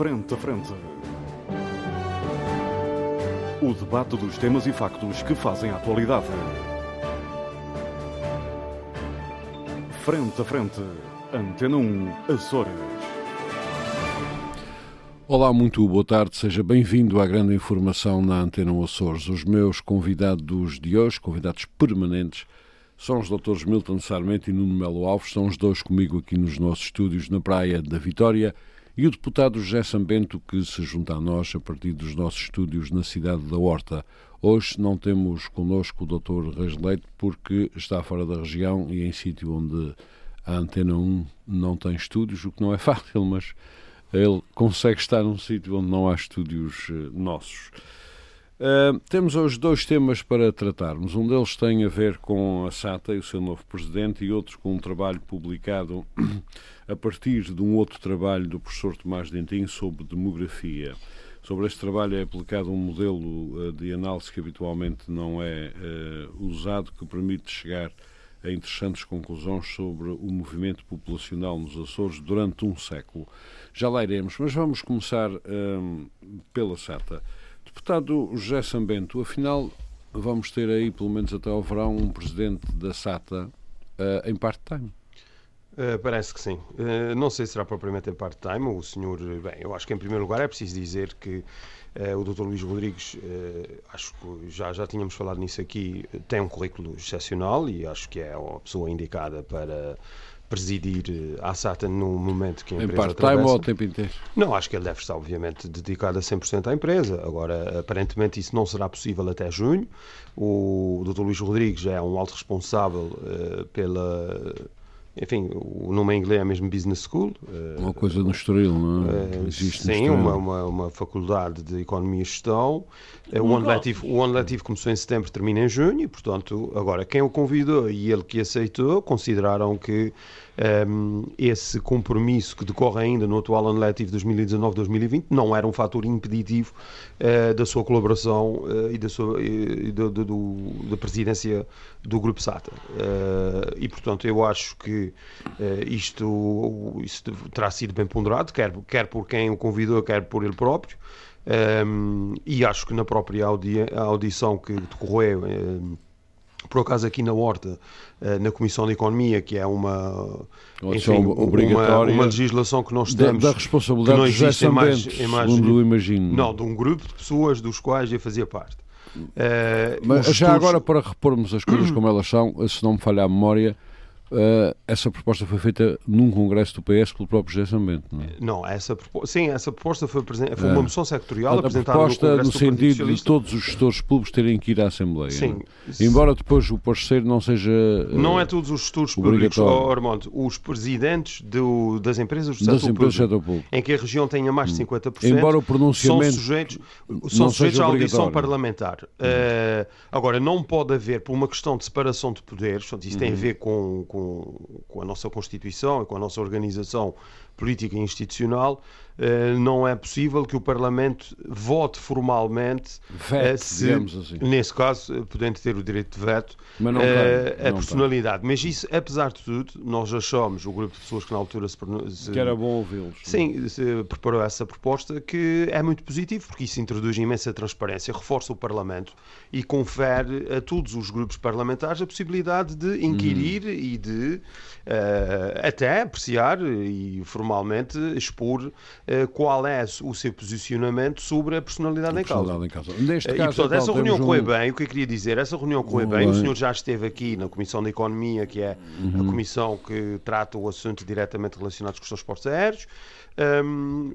Frente a Frente. O debate dos temas e factos que fazem a atualidade. Frente a Frente. Antena 1, Açores. Olá, muito boa tarde, seja bem-vindo à grande informação na Antena 1 Açores. Os meus convidados de hoje, convidados permanentes, são os doutores Milton Sarmento e Nuno Melo Alves, são os dois comigo aqui nos nossos estúdios na Praia da Vitória e o deputado José Sambento que se junta a nós a partir dos nossos estúdios na cidade da Horta. Hoje não temos connosco o doutor Reis Leite porque está fora da região e em sítio onde a Antena 1 não tem estúdios, o que não é fácil, mas ele consegue estar num sítio onde não há estúdios uh, nossos. Uh, temos hoje dois temas para tratarmos. Um deles tem a ver com a SATA e o seu novo presidente, e outro com um trabalho publicado a partir de um outro trabalho do professor Tomás Dentim sobre demografia. Sobre este trabalho é aplicado um modelo uh, de análise que habitualmente não é usado, que permite chegar a interessantes conclusões sobre o movimento populacional nos Açores durante um século. Já lá iremos, mas vamos começar um, pela SATA. Deputado José Sambento, afinal, vamos ter aí, pelo menos até ao verão, um presidente da SATA uh, em part-time. Uh, parece que sim. Uh, não sei se será propriamente em part-time. O senhor, bem, eu acho que em primeiro lugar é preciso dizer que uh, o Dr. Luís Rodrigues, acho que já, já tínhamos falado nisso aqui, tem um currículo excepcional e acho que é a pessoa indicada para presidir a SATA no momento que a empresa Em part-time ou ao tempo inteiro? Não, acho que ele deve estar, obviamente, dedicado a 100% à empresa. Agora, aparentemente, isso não será possível até junho. O Dr. Luís Rodrigues é um alto responsável pela enfim, o nome em inglês é mesmo Business School. Uma coisa no Estoril, não é? Uh, sim, uma, uma, uma, faculdade de Economia e Gestão. Uh, o, ano letivo, o ano letivo começou em setembro, termina em junho, e, portanto, agora, quem o convidou e ele que aceitou, consideraram que um, esse compromisso que decorre ainda no atual ano letivo 2019-2020 não era um fator impeditivo uh, da sua colaboração uh, e da, sua, e do, do, do, da presidência do Grupo SATA. Uh, e, portanto, eu acho que isto, isto terá sido bem ponderado, quer, quer por quem o convidou, quer por ele próprio. Um, e acho que na própria audi audição que decorreu por acaso aqui na Horta, eh, na Comissão de Economia, que é uma, enfim, uma, uma, legislação que nós temos... Da, da responsabilidade que não existe em mais, em mais, segundo imagino. Não, de um grupo de pessoas dos quais eu fazia parte. Uh, Mas já estudos... agora, para repormos as coisas como elas são, se não me falha a memória, Uh, essa proposta foi feita num congresso do PS pelo próprio José Sambento, não é? Não, essa, sim, essa proposta foi, foi uma é. moção sectorial a, apresentada proposta no, no sentido de todos os gestores públicos terem que ir à Assembleia. Sim. É? Embora depois o parceiro não seja uh, Não é todos os gestores públicos, oh, Armando, os presidentes do, das empresas do setor, público, setor público, em que a região tenha mais de 50%, hum. Embora o pronunciamento são sujeitos, são sujeitos à audição parlamentar. Uh, agora, não pode haver, por uma questão de separação de poderes, portanto, isso hum. tem a ver com, com, com com a nossa Constituição e com a nossa organização política e institucional, não é possível que o Parlamento vote formalmente, veto, se, assim. nesse caso, eh, podendo ter o direito de veto, não uh, a personalidade. Tem. Mas isso, apesar de tudo, nós achamos, o grupo de pessoas que na altura se... se que era bom ouvi-los. Sim, se preparou essa proposta, que é muito positivo, porque isso introduz imensa transparência, reforça o Parlamento e confere a todos os grupos parlamentares a possibilidade de inquirir hum. e de uh, até apreciar e formalmente expor qual é o seu posicionamento sobre a personalidade, a personalidade em causa. Em causa. Neste caso, e, portanto, essa reunião um... correu bem, o que eu queria dizer, essa reunião correu bem, o senhor já esteve aqui na Comissão de Economia, que é uhum. a comissão que trata o assunto diretamente relacionados com os transportes aéreos. Um,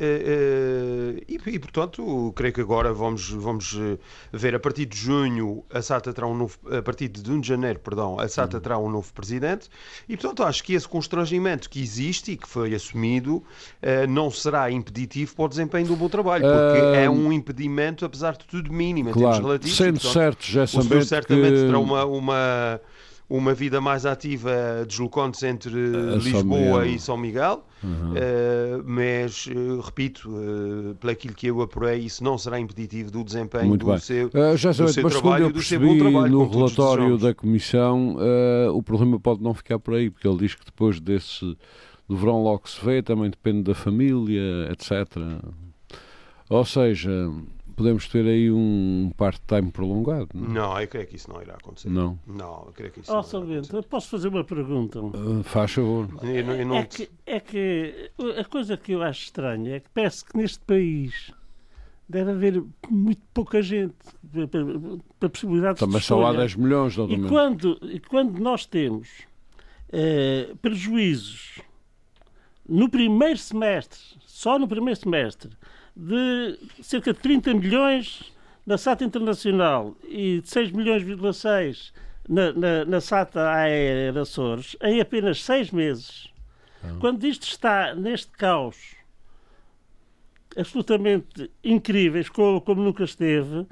Uh, e, e, portanto, creio que agora vamos, vamos eh, ver a partir de junho a SATA terá um novo, a partir de 1 de janeiro, perdão, a SATA uhum. terá um novo presidente e portanto acho que esse constrangimento que existe e que foi assumido uh, não será impeditivo para o desempenho do bom trabalho, porque é um impedimento, apesar de tudo, mínimo claro, em termos relativos. Sendo portanto, certo, já o certamente que... terá uma, uma uma vida mais ativa deslocando-se entre a Lisboa e São Miguel, uhum. uh, mas, uh, repito, uh, pelo aquilo que eu apurei, isso não será impeditivo do desempenho Muito do bem. seu, uh, já do seu trabalho eu do seu bom trabalho. No relatório da Comissão, o problema pode não ficar por aí, porque ele diz que depois desse do verão logo se vê, também depende da família, etc. Ou seja, podemos ter aí um part-time prolongado. Não? não, eu creio que isso não irá acontecer. Não. Não, eu creio que isso Oh, não acontecer. posso fazer uma pergunta? Uh, faz favor. Eu não- eu não É que, é que a coisa que eu acho estranha é que parece que neste país deve haver muito pouca gente para, possibilidades Também de só há escolha. 10 milhões, doutor E quando, e quando nós temos eh, prejuízos no primeiro semestre, só no primeiro semestre, de cerca de 30 milhões na SATA Internacional e de 6 milhões,6 na, na, na SATA Aérea Açores, em apenas 6 meses, quando isto está neste caos absolutamente incríveis, como, como nunca esteve,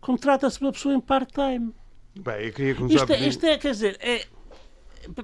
contrata-se uma pessoa em part-time. Bem, eu queria começar Isto é, pedindo- isto é, quer dizer, é,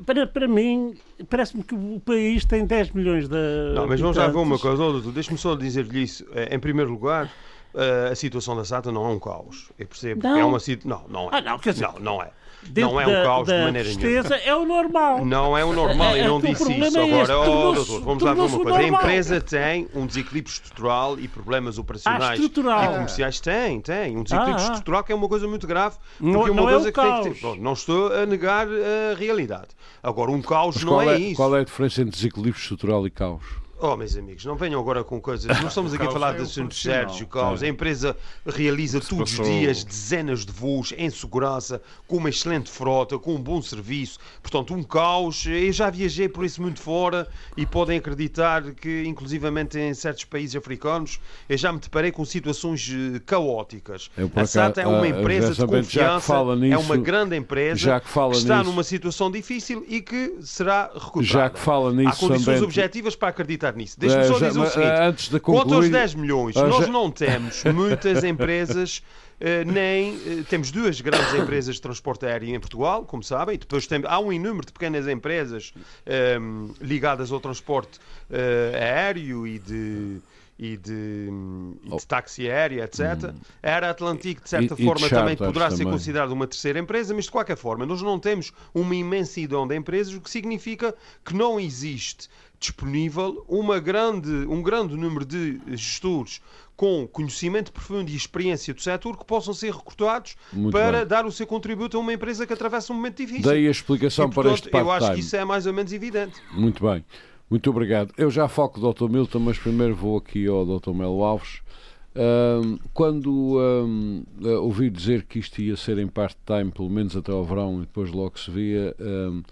para, para mim, parece-me que o país tem 10 milhões de. Não, mas vamos já ver uma coisa, deixe-me só dizer-lhe isso. Eh, Em primeiro lugar, eh, a situação da SATA não é um caos. Eu percebo que Não. é uma situação. Não, não é. Ah, não, quer dizer, não, não é. Não é um da- caos de da maneira nenhuma. é o normal. Não é o normal, É, eu não é disse isso. é Agora, oh, doutor, vamos lá ver uma coisa. A empresa tem um desequilíbrio estrutural e problemas operacionais estrutural. e comerciais. Tem, tem. Um desequilíbrio Ah, ah. estrutural que é uma coisa muito grave. Não- Porque é uma não é coisa o que tem que caos. ter. Bom, não estou a negar a realidade. Agora, um caos Mas não qual é, é, isso. qual é a diferença entre desequilíbrio estrutural e caos? Oh, meus amigos, não venham agora com coisas. Não estamos aqui a falar é de assuntos sérios. O caos. A empresa realiza todos os passou- dias dezenas de voos em segurança, com uma excelente frota, com um bom serviço. Portanto, um caos. Eu já viajei por esse mundo fora e podem acreditar que, inclusivamente em certos países africanos, eu já me deparei com situações eh, caóticas. Eu, a SATA é uma ah, empresa de que confiança, é nisso- uma grande empresa já que fala está nisso- numa situação difícil e que será recuperada. Já que fala nisso, Há condições também- objetivas para acreditar nisso. Deixa-me só já- dizer o seguinte. antes de Quanto aos concluir- 10 milhões, Ah, nós já- não temos muitas empresas, eh, nem eh, temos duas grandes empresas de transporte aéreo em Portugal, como sabem, e depois tem, há um número de pequenas empresas ehm, ligadas ao transporte eh, aéreo e de. E de, e de táxi aéreo, etc. A Air Atlantic, de certa Oh. Hum. E- e de forma, também poderá ser também. considerada uma terceira empresa, mas de qualquer forma, nós não temos uma imensidão de empresas, o que significa que não existe disponível uma grande, um grande número de gestores com conhecimento profundo e experiência do setor que possam ser recrutados Muito para bem. dar o seu contributo a uma empresa que atravessa um momento difícil. Dei a explicação E, para portanto, este eu acho que part-time. isso é mais ou menos evidente. Muito bem. Muito obrigado. Eu já falo com o Dr. Milton, mas primeiro vou aqui ao Dr. Melo Alves. Ahm, quando ahm, eh, ouvi dizer que isto ia ser em part-time, pelo menos até ao verão, e depois logo se via, ahm,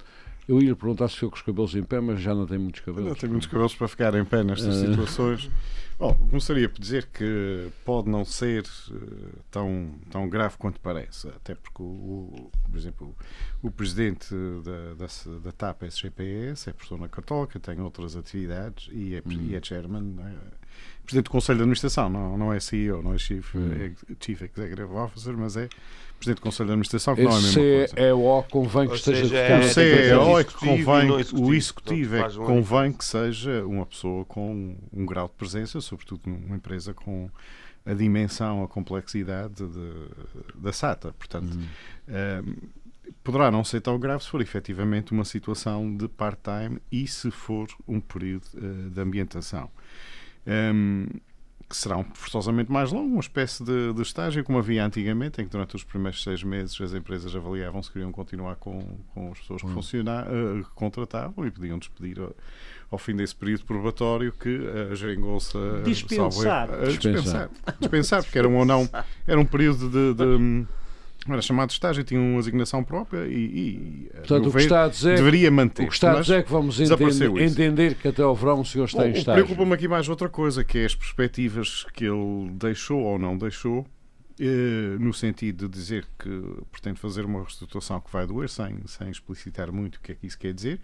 eu ia lhe perguntar se ficou com os cabelos em pé, mas já não tem muitos cabelos. tenho muitos cabelos para ficar em pé nestas Ah. situações. Bom, começaria por dizer que pode não ser eh, tão, tão grave quanto parece, até porque, o, por exemplo, o, o presidente da, da, da TAP SGPS é professor na Católica, tem outras atividades e é, e é chairman, é? Presidente do Conselho de Administração, não, não é CEO, não é Chief, eh, Chief Executive Officer, mas é presidente do Conselho de Administração, que não é a mesma coisa. é o convém que Ou esteja seja, de é-. O CEO é que e convém, o executivo. é que convém que seja uma pessoa com um grau de presença, sobretudo numa empresa com a dimensão, a complexidade de- da SATA. Portanto, eh, poderá não ser tão grave se for efetivamente uma situação de part-time e se for um período eh, de ambientação. Ehm, que será um forçosamente mais longo, uma espécie de, de estágio, como havia antigamente, em que durante os primeiros seis meses as empresas avaliavam se queriam continuar com, com as pessoas que, funciona, eh, que contratavam e podiam despedir ao, ao fim desse período probatório que a geringonça Dispensar. salvo eh, Dispensar. dispensar. Dispensar, porque era um ou não, era um período de. de era chamado estágio, tinha uma asignação própria e, e Portanto, o que está a dizer, deveria manter. o que está a dizer é que vamos entender, entender que até ao verão o senhor está em Bom, estágio. Preocupa-me aqui mais outra coisa, que é as perspectivas que ele deixou ou não deixou, eh, no sentido de dizer que pretende fazer uma reestruturação que vai doer, sem, sem explicitar muito o que é que isso quer dizer.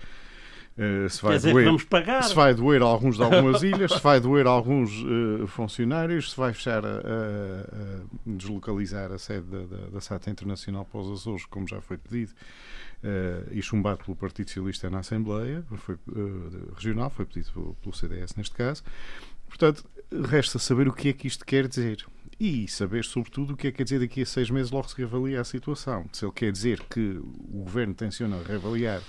Eh, se vai Quer dizer doer, vamos pagar. se vai doer a alguns de algumas ilhas, se vai doer a alguns eh, funcionários, se vai fechar, a, a- a deslocalizar a sede da, da, da SATA Internacional para os Açores, como já foi pedido, eh, e chumbado pelo Partido Socialista na Assembleia foi, Regional, foi pedido pelo, pelo CDS neste caso. Portanto, resta saber o que é que isto quer dizer. E saber, sobretudo, o que é que quer dizer daqui a seis meses, logo se reavalia a situação. Se ele quer dizer que o governo tenciona reavaliar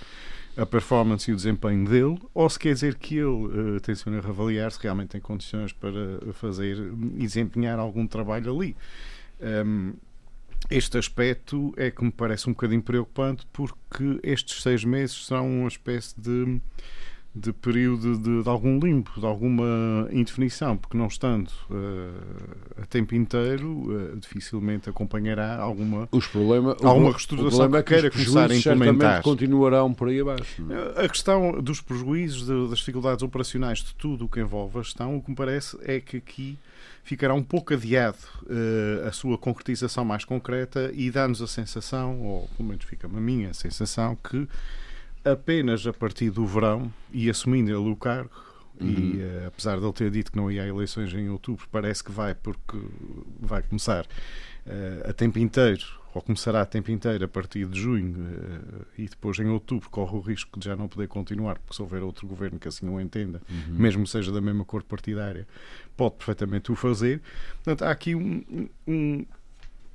a performance e o desempenho dele, ou se quer dizer que ele uh, tenciona reavaliar se realmente tem condições para fazer e desempenhar algum trabalho ali. Um, este aspecto é que me parece um bocadinho preocupante porque estes seis meses são uma espécie de de período de, de, algum limbo, de alguma indefinição, porque não estando uh, a tempo inteiro, uh, dificilmente acompanhará alguma, os problema, alguma restauração que, é que queira começar a implementar. continuarão por aí abaixo. É? A questão dos prejuízos, de, das dificuldades operacionais, de tudo o que envolve a gestão, o que me parece é que aqui ficará um pouco adiado uh, a sua concretização mais concreta e dá-nos a sensação, ou pelo menos fica-me a minha sensação, que apenas a partir do verão e assumindo ele o cargo, uhum. e uh, apesar de ele ter dito que não ia a eleições em outubro, parece que vai porque vai começar uh, a tempo inteiro, ou começará a tempo inteiro a partir de junho uh, e depois em outubro corre o risco de já não poder continuar, porque se houver outro governo que assim o entenda, uhum. mesmo seja da mesma cor partidária, pode perfeitamente o fazer. Portanto, há aqui um, um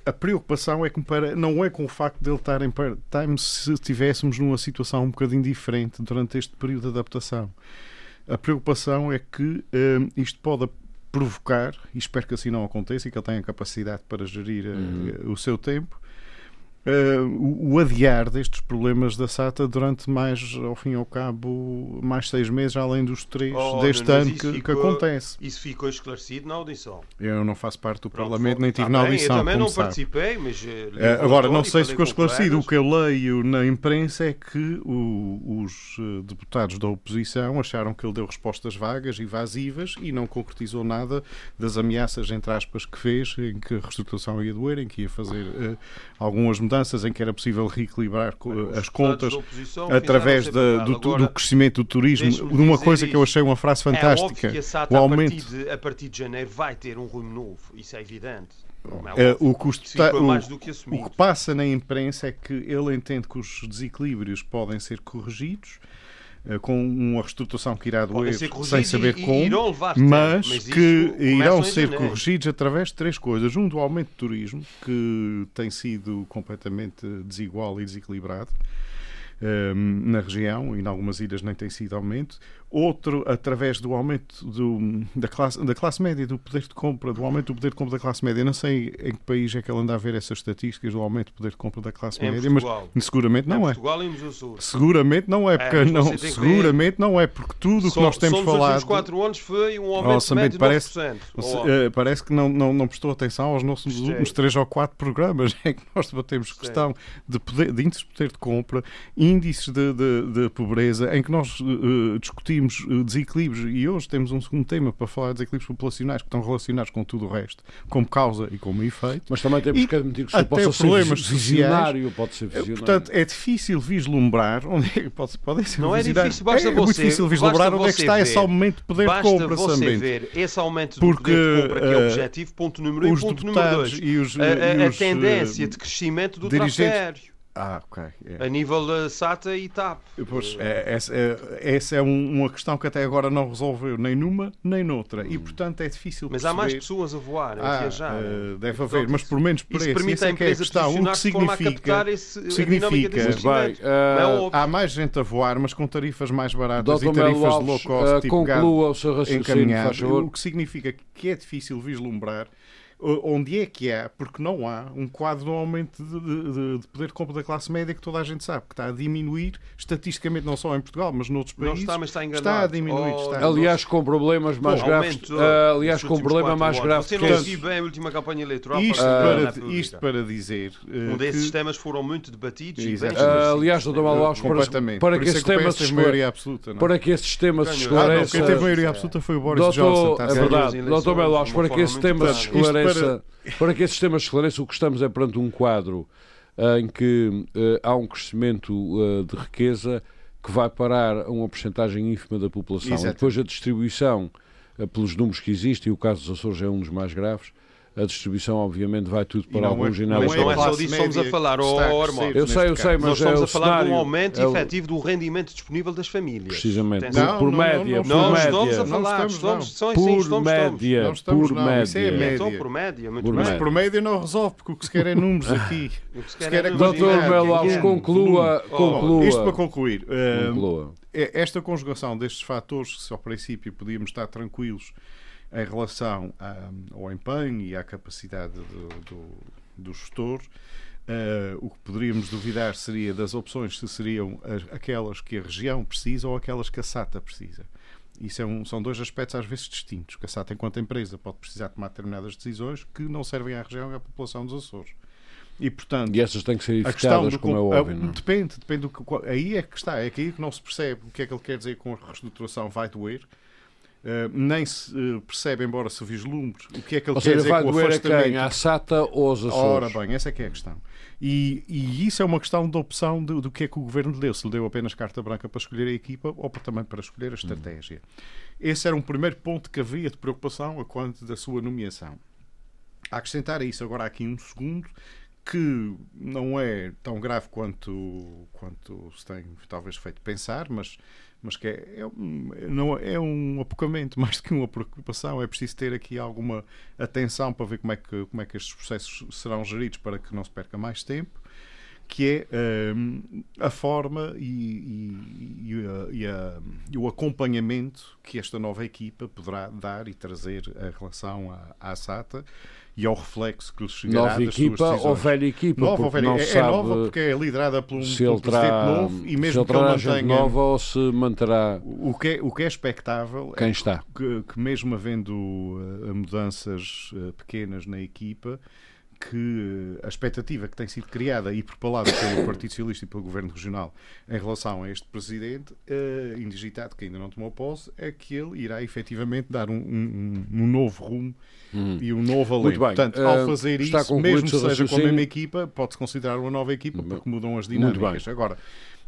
a preocupação é que para, não é com o facto de ele estar em part-time se estivéssemos numa situação um bocadinho diferente durante este período de adaptação. A preocupação é que um, isto pode provocar, e espero que assim não aconteça e que ele tenha capacidade para gerir uh, uhum. o seu tempo, Uh, o, adiar destes problemas da SATA durante mais, ao fim e ao cabo, mais seis meses, além dos três oh, deste ano que, ficou, que, acontece. Isso ficou esclarecido na audição. Eu não faço parte do Pronto, Parlamento, nem tive tá na audição. Eu também não sabe. participei, mas. Uh, agora, não sei se ficou esclarecido. O que eu leio na imprensa é que o, os deputados da oposição acharam que ele deu respostas vagas e evasivas e não concretizou nada das ameaças, entre aspas, que fez, em que a reestruturação ia doer, em que ia fazer uh, algumas mudanças em que era possível reequilibrar as contas através da, do, do, crescimento do turismo, de uma coisa que eu achei uma frase é fantástica. É SATA, o aumento... a, partir de, a partir de janeiro vai ter um rumo novo, isso é evidente. É, o, que está, o, o que passa na imprensa é que ele entende que os desequilíbrios podem ser corrigidos eh, com uma reestruturação que irá doer sem saber e, como, mas, mas que irão ser corrigidos através de três coisas. Um, do aumento do turismo, que tem sido completamente desigual e desequilibrado ehm, na região, e em algumas ilhas nem tem sido aumento outro através do aumento do, da, classe, da classe média, do poder de compra, do aumento do poder de compra da classe média. não sei em que país é que ele anda a ver essas estatísticas do aumento do poder de compra da classe em média, Portugal. mas seguramente não é. Portugal e nos Açores. Seguramente não é, porque é, não, seguramente não é, porque tudo o que nós temos falado. Nos quatro anos foi um aumento médio de parece, uh, parece que não, não, não prestou atenção aos nossos últimos três ou quatro programas em que nós debatemos questão de, poder, de índices de poder de compra, índices de, de, de pobreza, em que nós uh, discutimos uh, desequilíbrio desequilíbrios, e hoje temos um segundo tema para falar de desequilíbrios populacionais que estão relacionados com tudo o resto, como causa e como efeito. Mas também temos que admitir que isto pode ser visionário, pode ser visionário. Portanto, é difícil vislumbrar onde é que pode, pode ser Não é difícil, basta é, você, muito difícil vislumbrar onde é que está ver, esse aumento de poder de compra você ver esse aumento de poder de compra que é o eh, objetivo, ponto número um, ponto número dois. E os, a, a, a tendência de crescimento do dirigentes, ah, ok. Yeah. A nível da SATA e TAP. Pois, é, essa, é, essa é um, uma questão que até agora não resolveu nem numa nem noutra. E, hum. portanto, é difícil Mas perceber... há mais pessoas a voar, a ah, viajar. Uh, deve haver, mas por menos por isso. permite a empresa é a questão. O que significa... Esse, significa bem, uh, há mais gente a voar, mas com tarifas mais baratas e tarifas de low cost. Uh, tipo conclua o seu raciocínio, O que significa que é difícil vislumbrar onde é que há, porque não há, um quadro de aumento de, de, de, poder de compra da classe média que toda a gente sabe que está a diminuir, estatisticamente não só em Portugal, mas noutros países. Não está, mas está enganado. Está a diminuir. Oh, está aliás, com problemas mais graves. Uh, aliás, com um problema mais grave. Você não seguiu bem a última campanha eleitoral isto para, para, isto para dizer. Uh, um desses que... temas foram muito debatidos. Uh, aliás, Dr. Manuel para, para que esse tema se maioria absoluta. Para que esses temas se esclareça. Quem teve maioria absoluta foi o Boris Johnson. É verdade. Manuel para que esse tema se esclareça para que esses temas esclareçam, o que estamos é perante um quadro uh, em que uh, há um crescimento uh, de riqueza que vai parar a uma porcentagem ínfima da população. Depois a distribuição, pelos números que existem, e o caso dos Açores é um dos mais graves, a distribuição, obviamente, vai tudo para não algum é- ginásio. Mas não é só disso que estamos a falar, que oh, crescer Armando. Eu sei, eu sei, mas Nós estamos é o a falar de um aumento é o- efetivo do rendimento disponível das famílias. Precisamente, Atenção. por, por Não, não, média, não, por não, Não, média. estamos a Não falar, estamos, estamos, não. sim, sim, por estamos, média, Não estamos, por não, média. isso é média. Então, por média, muito Por. Mas média. por média não resolve, porque o que se quer é números aqui. O que se quer é é quantidade. Doutor Melo Alves, é. conclua, conclua. Isto para concluir. eh, conclua. é- esta conjugação destes fatores, se ao princípio podíamos estar tranquilos em relação a- ao empenho e à capacidade do, do, do gestor, eh, o que poderíamos duvidar seria das opções se seriam as- aquelas que a região precisa ou aquelas que a SATA precisa. Isso é um- são dois aspectos às vezes distintos. Que a SATA, enquanto empresa, pode precisar tomar determinadas decisões que não servem à região e à população dos Açores. E, portanto, E essas têm que ser evitadas, do como é óbvio. a- é? depende, depende do que, aí é que está, é que aí que não se percebe o que é que ele quer dizer com a reestruturação vai doer. Uh, nem se uh, percebe, embora se vislumbre, o que é que ele Ou quer seja, dizer vai com o a afastamento. quem? À SATA ou Ora Açores? bem, essa é que é a questão. E, e isso é uma questão de opção do, do que é que o governo lhe deu. Se lhe deu apenas carta branca para escolher a equipa ou para- também para escolher a estratégia. Esse era um primeiro ponto que havia de preocupação a quanto da sua nomeação. A acrescentar a isso agora há aqui um segundo que não é tão grave quanto, quanto se tem talvez feito pensar, mas, mas que é, é, um, não, é um apocamento mais do que uma preocupação. É preciso ter aqui alguma atenção para ver como é que, como é que estes processos serão geridos para que não se perca mais tempo que é hum, a forma e, e- e a- e a- e o acompanhamento que esta nova equipa poderá dar e trazer em relação à, à SATA e ao reflexo que lhes chegará Nova das suas equipa ou decisões. velha equipa? Nova, ou velha. não é, é nova porque é liderada por um, se por um presidente novo e mesmo que ele mantenha nova ou se manterá o que é, o que é expectável quem é está. que, que mesmo havendo uh, mudanças uh, pequenas na equipa, que uh, a expectativa que tem sido criada e propalada pelo Partido Socialista e pelo Governo Regional em relação a este Presidente, uh, indigitado, que ainda não tomou posse, é que ele irá efetivamente dar um, um- um novo rumo e um novo alento. Portanto, Uh, ao fazer está isso, mesmo que seja com a mesma equipa, pode-se considerar uma nova equipa, porque mudam as dinâmicas. Agora,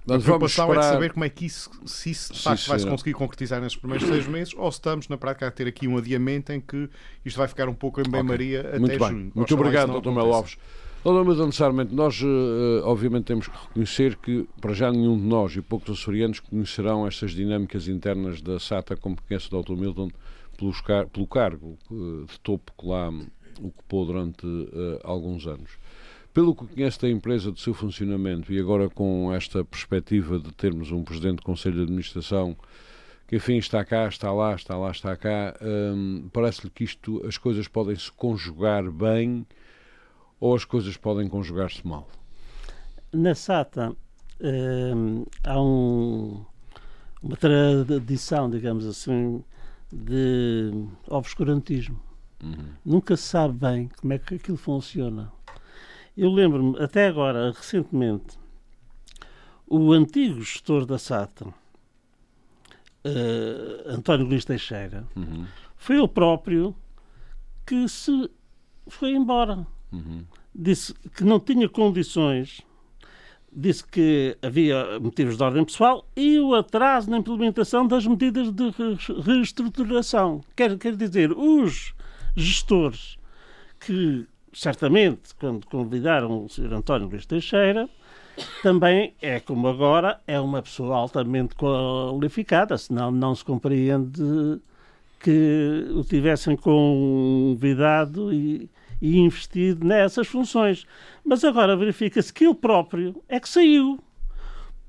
a Nós vamos preocupação é de esperar- saber como é que isso, se isso de facto vai se conseguir concretizar nestes primeiros seis meses ou se estamos na prática a ter aqui um adiamento em que isto vai ficar um pouco em bem-maria até Muito bem. junho. Muito Oxalá obrigado, não Dr. Melo. Alves. Doutor, mas necessariamente, nós, eh, obviamente, temos que reconhecer que, para já, nenhum de nós e poucos açorianos conhecerão estas dinâmicas internas da SATA, como conhece o Dr. Milton, pelo cargo eh, de topo que lá ocupou durante eh, alguns anos. Pelo que conhece da empresa, do seu funcionamento, e agora com esta perspectiva de termos um Presidente do Conselho de Administração que, enfim, está cá, está lá, está lá, está cá, hum, parece-lhe que isto, as coisas podem se conjugar bem ou as coisas podem conjugar-se mal? Na SATA hum, há um- uma tradição, digamos assim, de obscurantismo. Nunca se sabe bem como é que aquilo funciona. Eu lembro-me, até agora, recentemente, o antigo gestor da SATA, eh, António Luís Teixeira, Uhum, foi ele próprio que se foi embora uhum. disse que não tinha condições, disse que havia motivos de ordem pessoal e o atraso na implementação das medidas de re- reestruturação. Quer, quer dizer, os gestores que, certamente, quando convidaram o Sr. António Luís Teixeira, também é como agora, é uma pessoa altamente qualificada, senão não se compreende que o tivessem convidado e, e investido nessas funções. Mas agora verifica-se que ele próprio é que saiu.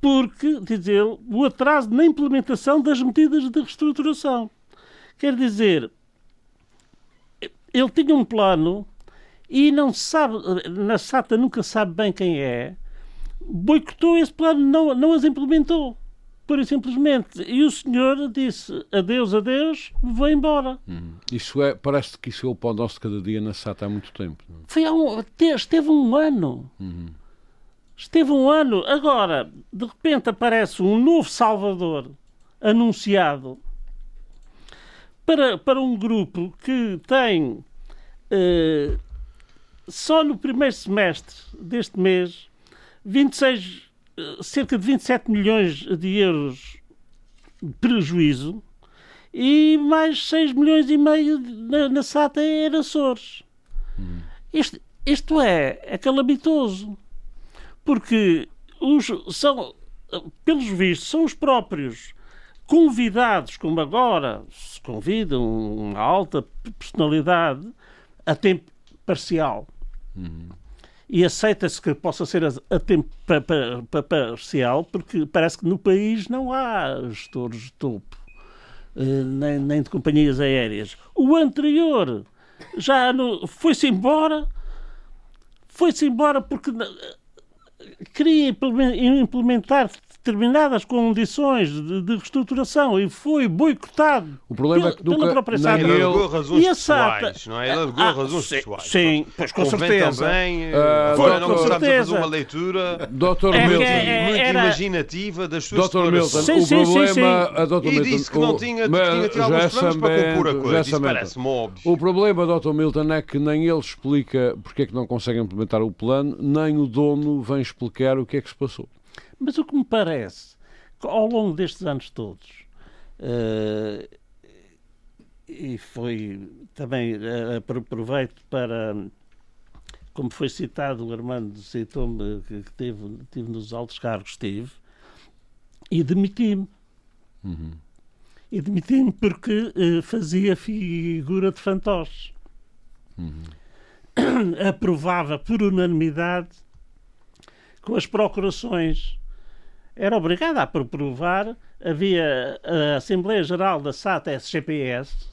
Porque, diz ele, o atraso na implementação das medidas de reestruturação. Quer dizer, ele tinha um plano e não sabe, na SATA nunca sabe bem quem é, boicotou esse plano, não, não as implementou. Pura e simplesmente. E o senhor disse adeus, adeus, vou embora. Uhum. Isso é, parece que isso é o pão nosso de cada dia na SATA há muito tempo. não é? Foi há um, te- esteve um ano. Esteve um ano. Agora, de repente, aparece um novo Salvador anunciado para, para um grupo que tem eh, só no primeiro semestre deste mês 26, eh, cerca de 27 milhões de euros de prejuízo e mais 6 milhões e meio na, na SATA em Açores. Isto, isto é, é calamitoso. Porque os, são, pelos vistos, são os próprios convidados, como agora se convidam uma alta personalidade a tempo parcial. Uhum. E aceita-se que possa ser a, tempo pa, pa, pa, parcial, porque parece que no país não há gestores de topo, eh, nem, nem de companhias aéreas. O anterior já foi-se embora, foi-se embora porque queria implementar determinadas condições de, de, reestruturação e foi boicotado o problema é que nunca, pela própria SATA. Ele alegou razões pessoais, não é? Ele alegou ah, razões sim, pessoais. Sim, pois com Convém certeza. também, uh, foi, não começamos a fazer uma leitura Dr. É, Milton, é, muito era... imaginativa das suas Dr. Milton, sim, o sim, problema... Sim, a Dr. E Milton, disse que não tinha, tinha, tinha alguns planos para compor a coisa. Isso parece-me óbvio. O problema, Dr. Milton, é que nem ele explica porque é que não consegue implementar o plano, nem o dono vem explicar o que é que se passou. Mas o que me parece, ao longo destes anos todos, uh, e foi também uh, aproveito para, como foi citado o Armando citou-me que, que teve, tive nos altos cargos, tive, e demiti-me. Uhum. E demiti-me porque uh, fazia figura de fantoche. Uhum. Aprovava por unanimidade com as procurações era obrigada a provar. Havia a Assembleia Geral da SATA SGPS,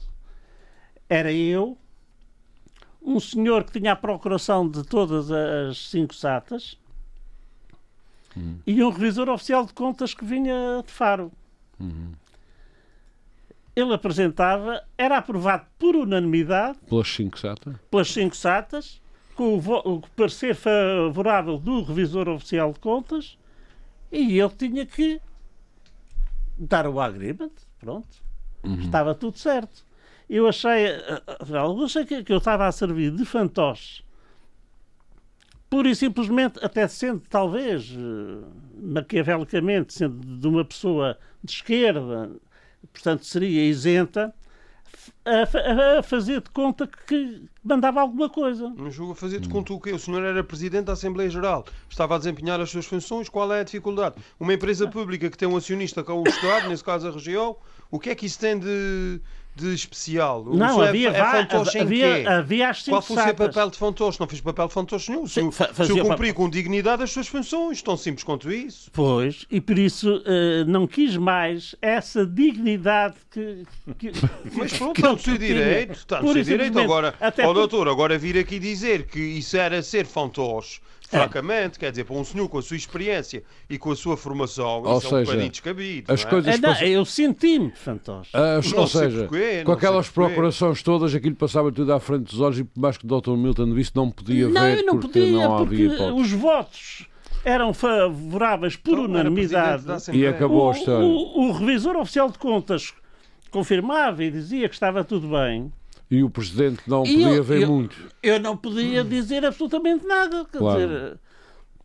era eu, um senhor que tinha a procuração de todas as cinco SATAs uhum. e um revisor oficial de contas que vinha de Faro. Uhum. Ele apresentava, era aprovado por unanimidade pelas cinco SATAs, pelas cinco SATAs com o, o parecer favorável do revisor oficial de contas e ele tinha que dar o agreement, pronto. Uhum. Estava tudo certo. Eu achei, eh, eh, eu achei que, eu estava a servir de fantoche. Pura e simplesmente, até sendo talvez eh, maquiavelicamente, sendo de uma pessoa de esquerda, portanto seria isenta, a, a, fazer de conta que mandava alguma coisa. Não julgo a fazer de conta o quê? O senhor era presidente da Assembleia Geral, estava a desempenhar as suas funções, qual é a dificuldade? Uma empresa pública que tem um acionista é o Estado, nesse caso a região, o que é que isso tem de, de especial? Não, havia, é, havia, havia as Qual foi o seu papel de fantoche? Não fiz papel de fantoche nenhum. Se, se eu cumprir com dignidade as suas funções, tão simples quanto isso. Pois, e por isso uh, não quis mais essa dignidade que... que Mas pronto, está no seu direito. Está no seu direito. Agora, ó, doutor, agora vir aqui dizer que isso era ser fantoche é. Francamente, quer dizer, para um senhor com a sua experiência e com a sua formação, ou isso seja, é um bocadinho descabido. As não é? coisas é, não, eu senti-me fantoche. As, ou seja, porquê, com aquelas procurações todas, aquilo passava tudo à frente dos olhos e por mais que o Dr. Milton visse, não podia não, ver não porque podia, não porque havia hipótese. os votos eram favoráveis por então, unanimidade. E acabou o, a história. O, o revisor oficial de contas confirmava e dizia que estava tudo bem. E o Presidente não podia eu, ver eu, muito. Eu não podia dizer absolutamente nada. Quer claro. dizer,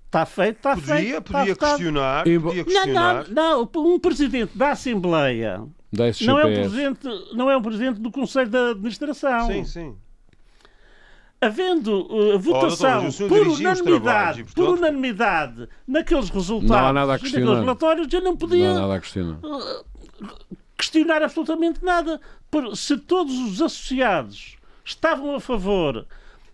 Está feito, está podia, feito. Podia, está, questionar, podia questionar. Não, não, um presidente da Assembleia da não é, um presidente, não é um presidente do Conselho de Administração. Sim, sim. Havendo uh, votação oh, por unanimidade, portanto... por unanimidade naqueles resultados, não há nada a questionar. naqueles relatórios, eu não podia não há nada a questionar. Uh, questionar absolutamente nada. Se todos os associados estavam a favor,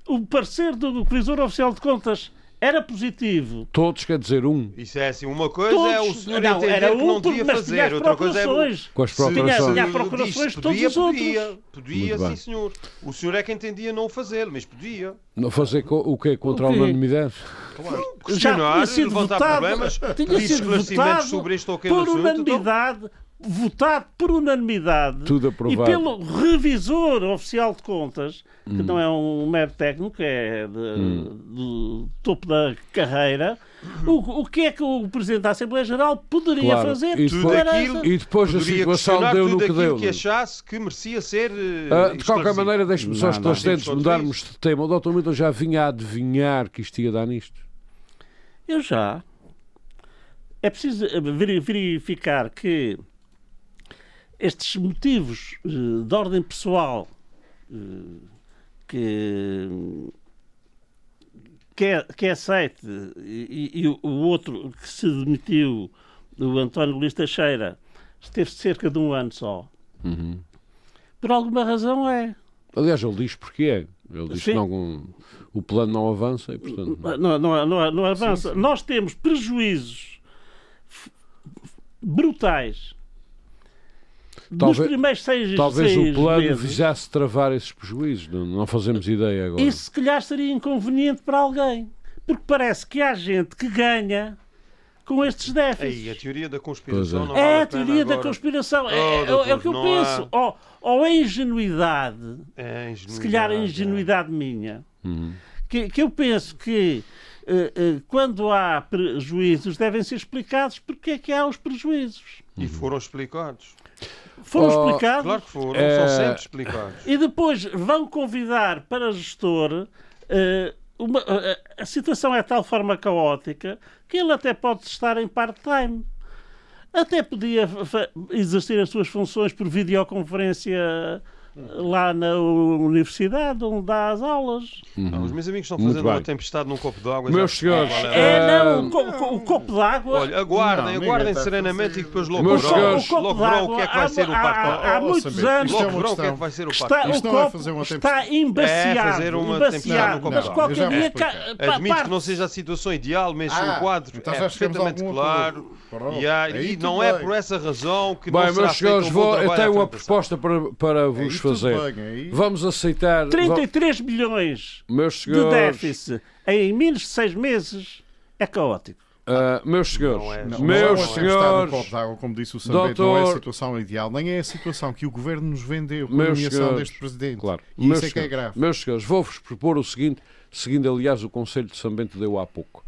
o parecer do Revisor Oficial de Contas era positivo. Todos quer dizer um. Isso é assim, uma coisa Todos, é o senhor não, entender era um, que não devia fazer, outra coisa é... Com as procurações. Tinha, procurações de todos podia, os outros. Podia, podia sim senhor. O senhor é que entendia não fazê-lo, mas podia. Não fazer o quê? Contra a unanimidade? Claro. Questionar, levantar votado, problemas, pedir esclarecimentos sobre este ou aquele por assunto. Então- unanimidade, então votado por unanimidade Tudo aprovado. e pelo revisor oficial de contas, que hum. não é um mero técnico, é de, hum. do topo da carreira, o, o que é que o Presidente da Assembleia Geral poderia claro. fazer? E depois, aquilo, e depois a situação deu no que deu. que achasse que merecia ser. Uh, de qualquer maneira, deixe-me só esclarecentes mudarmos de tema. O Dr. Milton já vinha a adivinhar que isto ia dar nisto? Eu já. É preciso verificar que estes motivos uh, de ordem pessoal uh, que que é, que é aceite e, e, o outro que se demitiu, o António Luís Teixeira, esteve cerca de um ano só. Uhum. Por alguma razão é. Aliás, ele diz porque é. Ele diz Sim. que não, o plano não avança e, portanto. Não, não, não, não avança. Nós temos prejuízos f- brutais. Nos Talvez- primeiros seis, Talvez seis o plano meses. visasse travar esses prejuízos. Não, não fazemos ideia agora. Isso se calhar seria inconveniente para alguém. Porque parece que há gente que ganha com estes Aí, déficits. a teoria da conspiração é. não vale É a a pena teoria da agora. conspiração. É, Oh, é- é doutor, o que eu penso. há- Ou, ou a ingenuidade, É, ingenuidade, se calhar a é. ingenuidade minha, Uhum. que, que eu penso que eh, eh, quando há prejuízos devem ser explicados porque é que há os prejuízos. E foram explicados. Foram Oh, explicados Claro que foram, É. são sempre explicados. e depois vão convidar para gestor. eh, uma- a- a situação é de tal forma caótica que ele até pode estar em part-time. Até podia exercer as suas funções por videoconferência lá na universidade onde dá as aulas. Ah, os meus amigos estão fazendo uma tempestade num copo d'água. Meus já- senhores, é-. É, não, o, co- o copo d'água. Olha, aguardem, Não, aguardem está serenamente e depois logo Meus verão. senhores, o copo Logo verão o d'água que é que vai há- ser o há- parque. há, muitos anos isto é Logo uma verão o que é que vai ser o está, parque. Isto não é fazer uma está tempestade. embaciado, É fazer uma embaciado, tempestade no copo mas qualquer dia Admito parte- que não seja a situação ideal, mas Ah, o quadro então é perfeitamente claro. E, não é por essa razão que Bem, não será meus senhores, eu tenho uma proposta para, para vos fazer. bem, aí- Vamos aceitar. 33 milhões Meus de senhores, déficit em menos de 6 meses é caótico. ah, meus senhores, Não é. Não, meus não é senhores, copo d'água, como disse o Sambento, não é Doutor- a situação ideal, nem é a situação que o governo nos vendeu com a nomeação senhores, deste presidente. claro, E isso é que é senhores, grave. Meus senhores, vou-vos propor o seguinte, seguindo aliás o conselho de São Bento deu há pouco.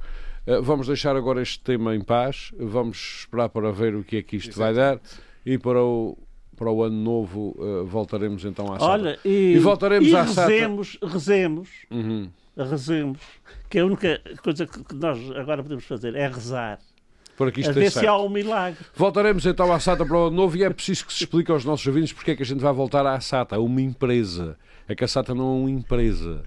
Ah, vamos deixar agora este tema em paz, vamos esperar para ver o que é que isto vai dar e para o, para o ano novo ah, voltaremos então à. Olha, e, E voltaremos e à SATA. rezemos, rezemos, Uhum. rezemos, que a única coisa que nós agora podemos fazer é rezar. Para que A ver se certo. há um milagre. Voltaremos então à SATA para o ano novo e é preciso que se explique aos nossos ouvintes porque é que a gente vai voltar à SATA, uma empresa. É que a SATA não é uma empresa.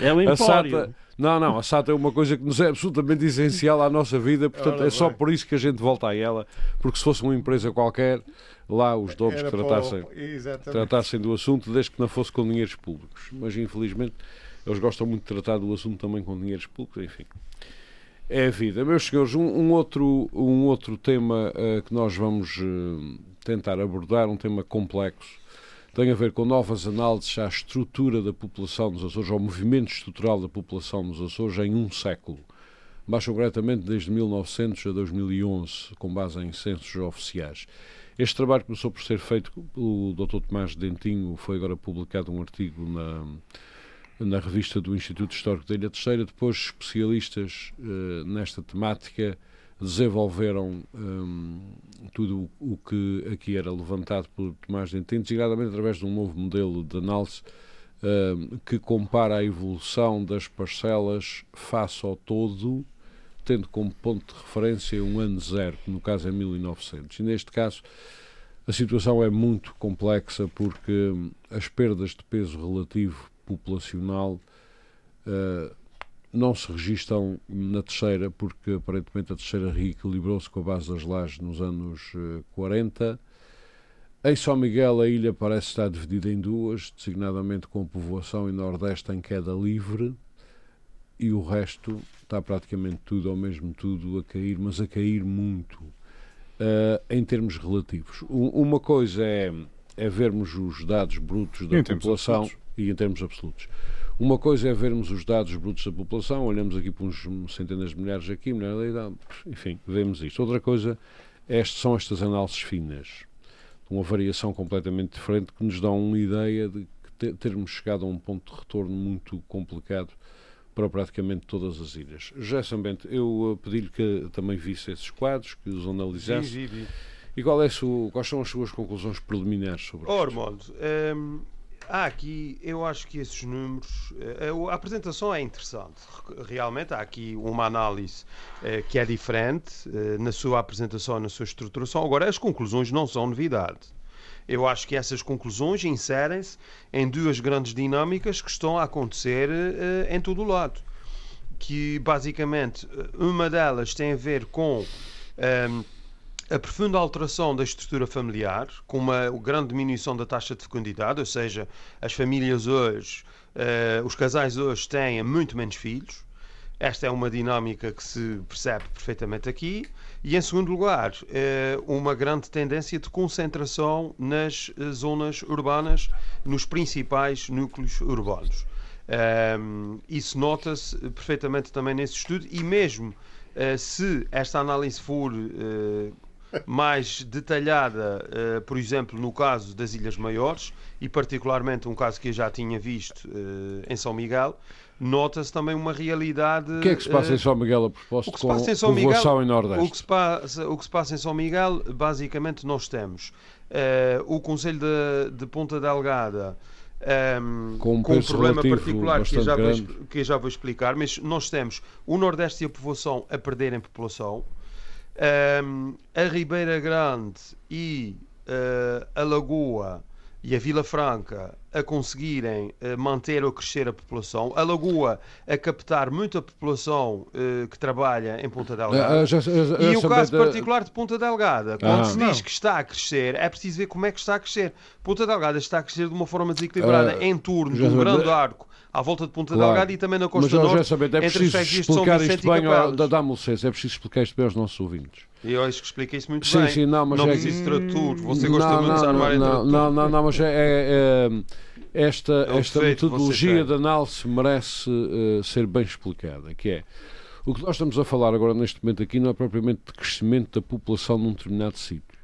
É um A empório. SATA, não, não, a SATA é uma coisa que nos é absolutamente essencial à nossa vida, portanto Ora é só bem. por isso que a gente volta a ela, porque se fosse uma empresa qualquer, lá os donos Era que tratassem, tratassem do assunto, desde que não fosse com dinheiros públicos. Mas infelizmente eles gostam muito de tratar do assunto também com dinheiros públicos, enfim. É a vida. Meus senhores, um, um outro, um outro tema eh, que nós vamos eh, tentar abordar, um tema complexo, tem a ver com novas análises à estrutura da população nos Açores, ao movimento estrutural da população nos Açores em um século. Mais concretamente desde 1900 a 2011, com base em censos oficiais. Este trabalho começou por ser feito pelo Dr. Tomás Dentinho, foi agora publicado um artigo na, na revista do Instituto Histórico da Ilha Terceira. Depois, especialistas eh, nesta temática desenvolveram hum, tudo o que aqui era levantado por Tomás Dentinho, designadamente através de um novo modelo de análise hum, que compara a evolução das parcelas face ao todo, tendo como ponto de referência um ano zero, que no caso é 1900. E neste caso a situação é muito complexa porque hum, as perdas de peso relativo populacional eh, não se registram na terceira, porque aparentemente a terceira reequilibrou-se com a base das lajes nos anos eh, 40. Em São Miguel, a ilha parece estar dividida em duas, designadamente com a povoação e Nordeste em queda livre, e o resto está praticamente tudo ao mesmo tudo a cair, mas a cair muito eh, em termos relativos. Uma coisa é, é vermos os dados brutos da população. E em termos absolutos. Uma coisa é vermos os dados brutos da população, olhamos aqui para uns centenas de milhares aqui, milhares ali, dá- enfim, vemos isto. Outra coisa é são estas análises finas, uma variação completamente diferente, que nos dão uma ideia de que te- termos chegado a um ponto de retorno muito complicado para praticamente todas as ilhas. Já Bento, eu eh, pedi-lhe que também visse esses quadros, que os analisasse. Vi, vi, vi. E qual é sua- quais são as suas conclusões preliminares sobre Oh, isto? Hum, há aqui, eu acho que esses números, eh, a apresentação é interessante. Re- Realmente há aqui uma análise eh, que é diferente eh, na sua apresentação, na sua estruturação. Agora, as conclusões não são novidade. Eu acho que essas conclusões inserem-se em duas grandes dinâmicas que estão a acontecer eh, em todo o lado. que basicamente uma delas tem a ver com um, a profunda alteração da estrutura familiar, com uma grande diminuição da taxa de fecundidade, ou seja, as famílias hoje, uh, os casais hoje têm muito menos filhos. Esta é uma dinâmica que se percebe perfeitamente aqui. E, em segundo lugar, uh, uma grande tendência de concentração nas uh, zonas urbanas, nos principais núcleos urbanos. Isso nota-se perfeitamente também nesse estudo, e mesmo se esta análise for mais detalhada, uh, por exemplo, no caso das Ilhas Maiores, e particularmente um caso que eu já tinha visto uh, em São Miguel, nota-se também uma realidade. O que é que se passa uh, em São Miguel a propósito com em São Miguel, e Nordeste? O que, se passa, o que se passa em São Miguel, basicamente, nós temos o Conselho de, de Ponta Delgada. Um, com um, com um problema particular que eu, já vou, que eu já vou explicar, mas nós temos o Nordeste e a povoação a perderem população, um, a Ribeira Grande e uh, a Lagoa e a Vila Franca a conseguirem uh, manter ou crescer a população, a Lagoa a captar muita população uh, que trabalha em Ponta Delgada, já, já, e o caso particular de Ponta Delgada, quando ah, se diz não. que está a crescer, é preciso ver como é que está a crescer. Ponta Delgada está a crescer de uma forma desequilibrada em torno de um grande arco à volta de Ponta claro. Delgada e também na Costa Mas, Norte, saber, é preciso explicar isto bem, dá-me licença, é preciso explicar isto bem aos nossos ouvintes. E eu acho que expliquei isso muito sim, bem. Sim, não, mas não é... preciso tradutor. Você gosta não, muito de armar não, não, não, não, mas é, é, é esta, é esta metodologia de análise merece uh, ser bem explicada, que é o que nós estamos a falar agora neste momento aqui não é propriamente de crescimento da população num determinado sítio,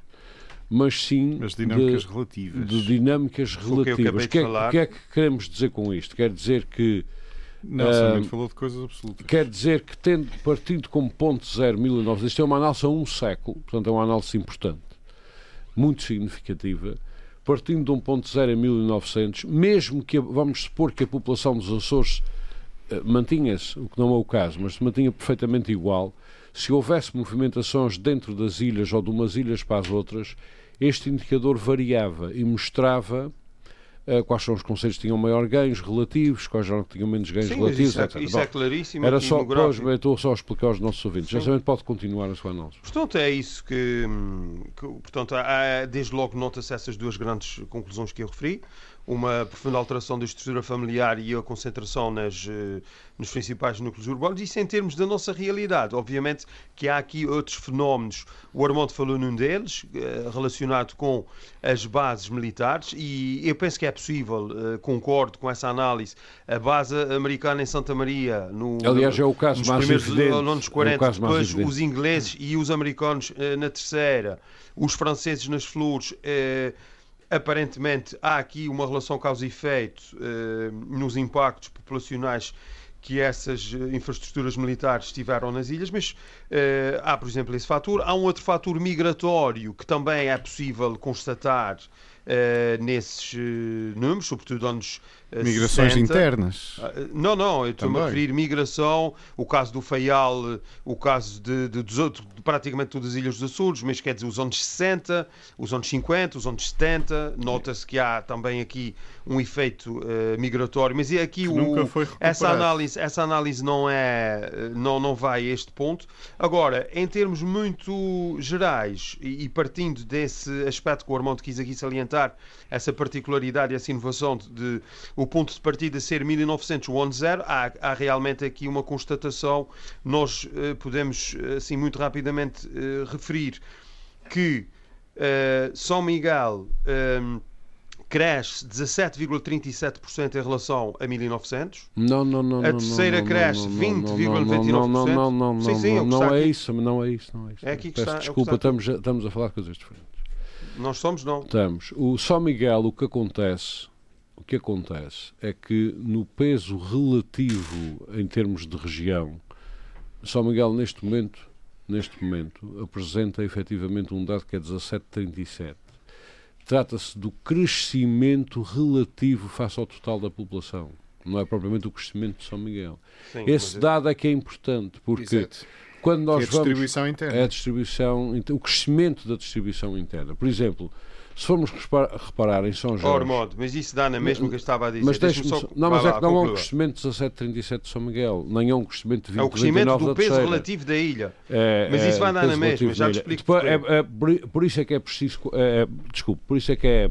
mas sim mas dinâmicas de, relativas. De dinâmicas relativas. O que, é, que, é, que queremos dizer com isto? Quer dizer que Nelson uh, falou de coisas absolutas. Quer dizer que, tendo, partindo como ponto zero 1900, isto é uma análise a um século, portanto é uma análise importante, muito significativa, partindo de um ponto zero em 1900, mesmo que, vamos supor que a população dos Açores uh, mantinha-se, o que não é o caso, mas se mantinha perfeitamente igual, se houvesse movimentações dentro das ilhas ou de umas ilhas para as outras, este indicador variava e mostrava uh, quais são os conselhos que tinham maior ganhos relativos, quais eram que tinham menos ganhos Sim, relativos, isso, é, isso é claríssimo. Era só, pois, estou só a explicar aos nossos ouvintes. Justamente pode continuar a sua análise. Portanto, é isso que, que portanto, há, desde logo nota-se essas duas grandes conclusões que eu referi uma profunda alteração da estrutura familiar e a concentração nas, eh, nos principais núcleos urbanos, isso em termos da nossa realidade. Obviamente que há aqui outros fenómenos, o Armando falou num deles, eh, relacionado com as bases militares, e eu penso que é possível, eh, concordo com essa análise, a base americana em Santa Maria, no, aliás, é o caso nos mais primeiros anos 40, é depois os ingleses e os americanos na terceira, os franceses nas flores aparentemente há aqui uma relação causa e efeito uh, nos impactos populacionais que essas eh, infraestruturas militares tiveram nas ilhas, mas uh, há, por exemplo, esse fator. Há um outro fator migratório que também é possível constatar nesses números, sobretudo anos Migrações 60. internas. Ah, não, não, eu estou-me a referir migração, o caso do Faial, o caso de, de, de, de praticamente todas as Ilhas dos Açores, mas quer dizer, os anos 60, os anos 50, os anos 70, nota-se que há também aqui um efeito uh, migratório, mas e aqui o, essa análise, essa análise não é, não, não vai a este ponto. Agora, em termos muito gerais e, e partindo desse aspecto que o Armando quis aqui salientar, essa particularidade essa inovação de o ponto de partida ser 1900, o 0 há, há realmente aqui uma constatação. Nós uh, podemos, assim, muito rapidamente uh, referir que uh, São Miguel um, cresce 17,37% em relação a 1900. Não, não, não. A terceira cresce 20,29%. Não, não, não, não, sim, sim, não, não é isso, não é isso, não é isso. É aqui que Peço está, desculpa, é estamos, estamos a falar de coisas diferentes. Nós somos, não. Estamos. O São Miguel, o que acontece o que acontece é que no peso relativo em termos de região, São Miguel neste momento, neste momento apresenta efetivamente um dado que é 17,37. Trata-se do crescimento relativo face ao total da população. Não é propriamente o crescimento de São Miguel. Sim, Esse é- dado é que é importante, porque Exato. quando nós é a distribuição vamos, interna. É a distribuição, o crescimento da distribuição interna. Por exemplo, Se formos reparar em São Jorge. Ormodo, mas isso dá na mesma que eu estava a dizer. Mas deixa só- não, mas é que não há um crescimento de 17,37 de São Miguel, nem há um crescimento de É o 20,99 crescimento do peso relativo da ilha. É, Mas é, isso vai dar na mesma, já te explico é- é por, isso é que é preciso, é, é, desculpe, por isso é que é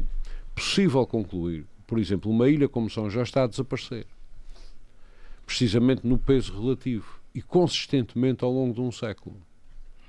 possível concluir, por exemplo, uma ilha como São Jorge está a desaparecer, precisamente no peso relativo e consistentemente ao longo de um século.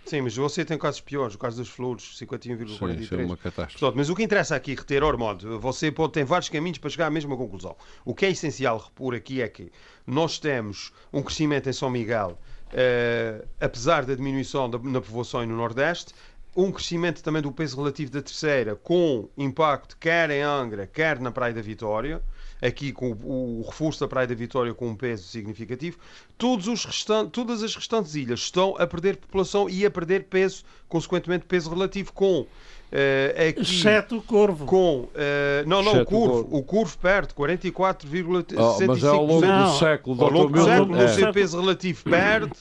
Sim, mas você tem casos piores. O caso dos flores, Sim, 51,43. isso é uma catástrofe. Portanto, mas o que interessa aqui reter, Ormondo, você pode ter vários caminhos para chegar à mesma conclusão. O que é essencial repor aqui é que nós temos um crescimento em São Miguel, eh, apesar da diminuição da, na povoação e no Nordeste, um crescimento também do peso relativo da terceira, com impacto quer em Angra, quer na Praia da Vitória, aqui com o, o reforço da Praia da Vitória com um peso significativo. Todos os restan- todas as restantes ilhas estão a perder população e a perder peso, consequentemente peso relativo, com eh, aqui Exceto o Corvo. com eh, não, não, o Exceto o curvo, Corvo. o curvo perde 44,65%. Oh, mas é ao longo do século, Ao longo do século, é. o seu peso relativo perde.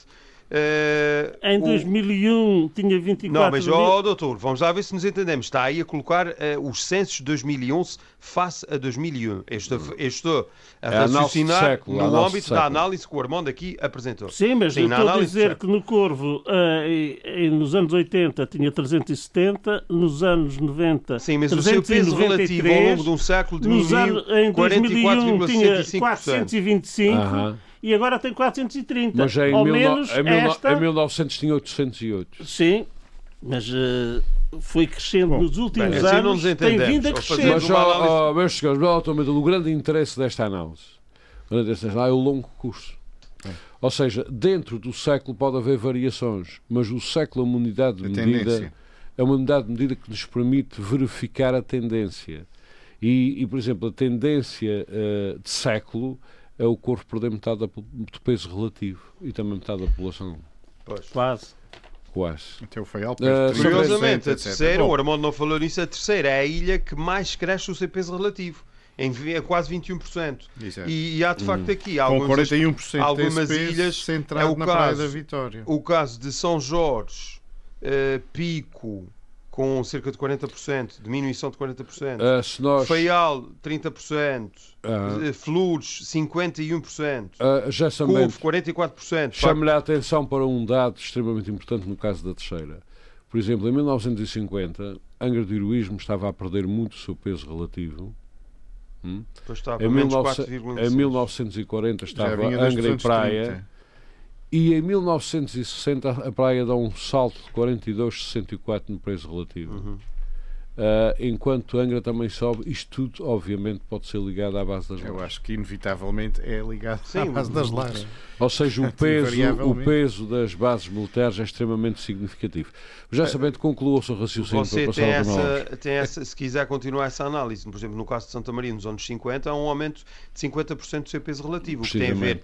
Eh, Em o- 2001 tinha 24 Não, mas, mil. ó, doutor, vamos lá ver se nos entendemos. Está aí a colocar eh, os censos de 2011 face a 2001. Eu estou, eu estou a É raciocinar século, a no âmbito da século. análise que o Armando aqui apresentou. Sim, mas Sim, eu estou a dizer que no Corvo, ah, e- e nos anos 80, tinha 370, nos anos 90, Sim, mas o seu peso relativo ao longo de um século diminuiu anos, em 2001 tinha 44,65%. 425 Aham. E agora tem 430. Mas é em, Ao mil no- menos em, esta... em 1900 tinha 808. Sim, mas eh, foi crescendo Bom, nos últimos bem, assim anos, nos tem vindo a crescer. Mas, ó, ó, meus senhores, o grande interesse desta análise, desta é o longo curso. Ou seja, dentro do século pode haver variações, mas o século é uma unidade de A medida, tendência. é uma unidade de medida que nos permite verificar a tendência. E, e, por exemplo, a tendência eh, de século é o corpo perder metade da do peso relativo e também metade da população. Pois. Quase. Quase. Até o Feial perde 30%, Curiosamente, a terceira, Bom, o Armando não falou nisso, a terceira é a ilha que mais cresce o seu peso relativo, em é quase 21%. Exato. E, e há de facto aqui com alguns 41% algumas peso ilhas, centrado é o na Praia caso- da Vitória. o caso de São Jorge, eh, Pico, com cerca de 40%, diminuição de 40%. Eh, se nós, Faial, 30%. Ah. eh, Flores, 51%. eh, já Curvo, 44%. Chamo-lhe a atenção para um dado extremamente importante no caso da terceira. Por exemplo, em 1950, Angra do Heroísmo estava a perder muito o seu peso relativo. Hum? Depois estava Em, menos 19 4,6. em 1940 Já estava Angra e Praia 30. E em 1960 a Praia dá um salto de 42,64 no peso relativo. Uhum. Ah, enquanto Angra também sobe, isto tudo obviamente pode ser ligado à base das Eu lares. acho que inevitavelmente é ligado Sim, à base das lares. Ou seja, o peso, o peso das bases militares é extremamente significativo. Já sabendo, conclua o seu raciocínio Você para tem essa, tem essa, se quiser continuar essa análise, por exemplo, no caso de Santa Maria, nos anos 50, há um aumento de 50% do seu peso relativo, o que tem a ver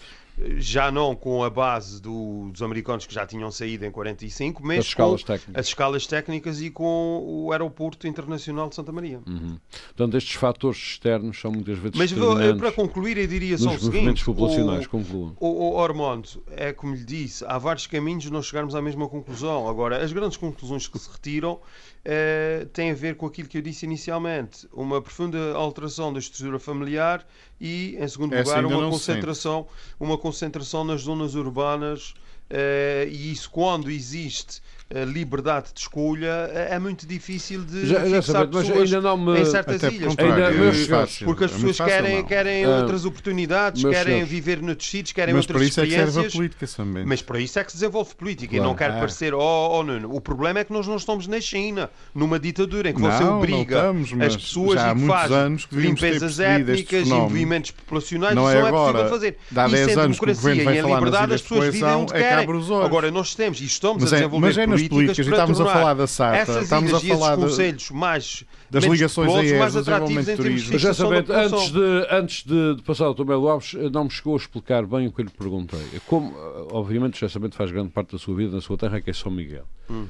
já não com a base do- dos americanos que já tinham saído em 45, mas As escalas com técnicas. as escalas técnicas e com o aeroporto internacional de Santa Maria. Uhum. Portanto, estes fatores externos são muitas vezes Mas eh, para concluir, eu diria só o nos movimentos seguinte: populacionais. o- Concluam. O, o Ormondo, é como lhe disse, há vários caminhos de nós chegarmos à mesma conclusão. Agora, as grandes conclusões que se retiram eh, têm a ver com aquilo que eu disse inicialmente: uma profunda alteração da estrutura familiar e, em segundo Essa lugar, uma concentração, uma concentração nas zonas urbanas. eh, e isso, quando existe liberdade de escolha, é é muito difícil de Já, já fixar mas pessoas ainda não me. em certas Até ilhas. Ainda- meus é fácil, Porque as é pessoas fácil, querem, não. querem Ah, outras oportunidades, meus querem senhores. viver noutros sítios, querem Mas outras para isso é que serve a experiências. política também. Mas para isso é que se desenvolve política. E Claro. não quero Ah. parecer, oh, oh Nuno, o problema é que nós não estamos na China, numa ditadura em que você Não, não obriga estamos, mas as pessoas já há e que faz anos que limpezas étnicas e movimentos populacionais, Não isso é não é agora, possível fazer. dá Isso 10 em anos democracia e em liberdade as pessoas vivem onde que querem. Agora, nós temos e estamos Mas a é- desenvolver políticas políticas, e estamos a falar da SATA, essas ilhas a falar de- conselhos mais das menos ligações aéreas, mais do atrativos em termos de sabendo, antes de, antes de, de passar ao Tomé Alves, eh, não me chegou a explicar bem o que eu lhe perguntei. Como, eh, obviamente, já sabendo, faz grande parte da sua vida na sua terra, que é São Miguel. Hum.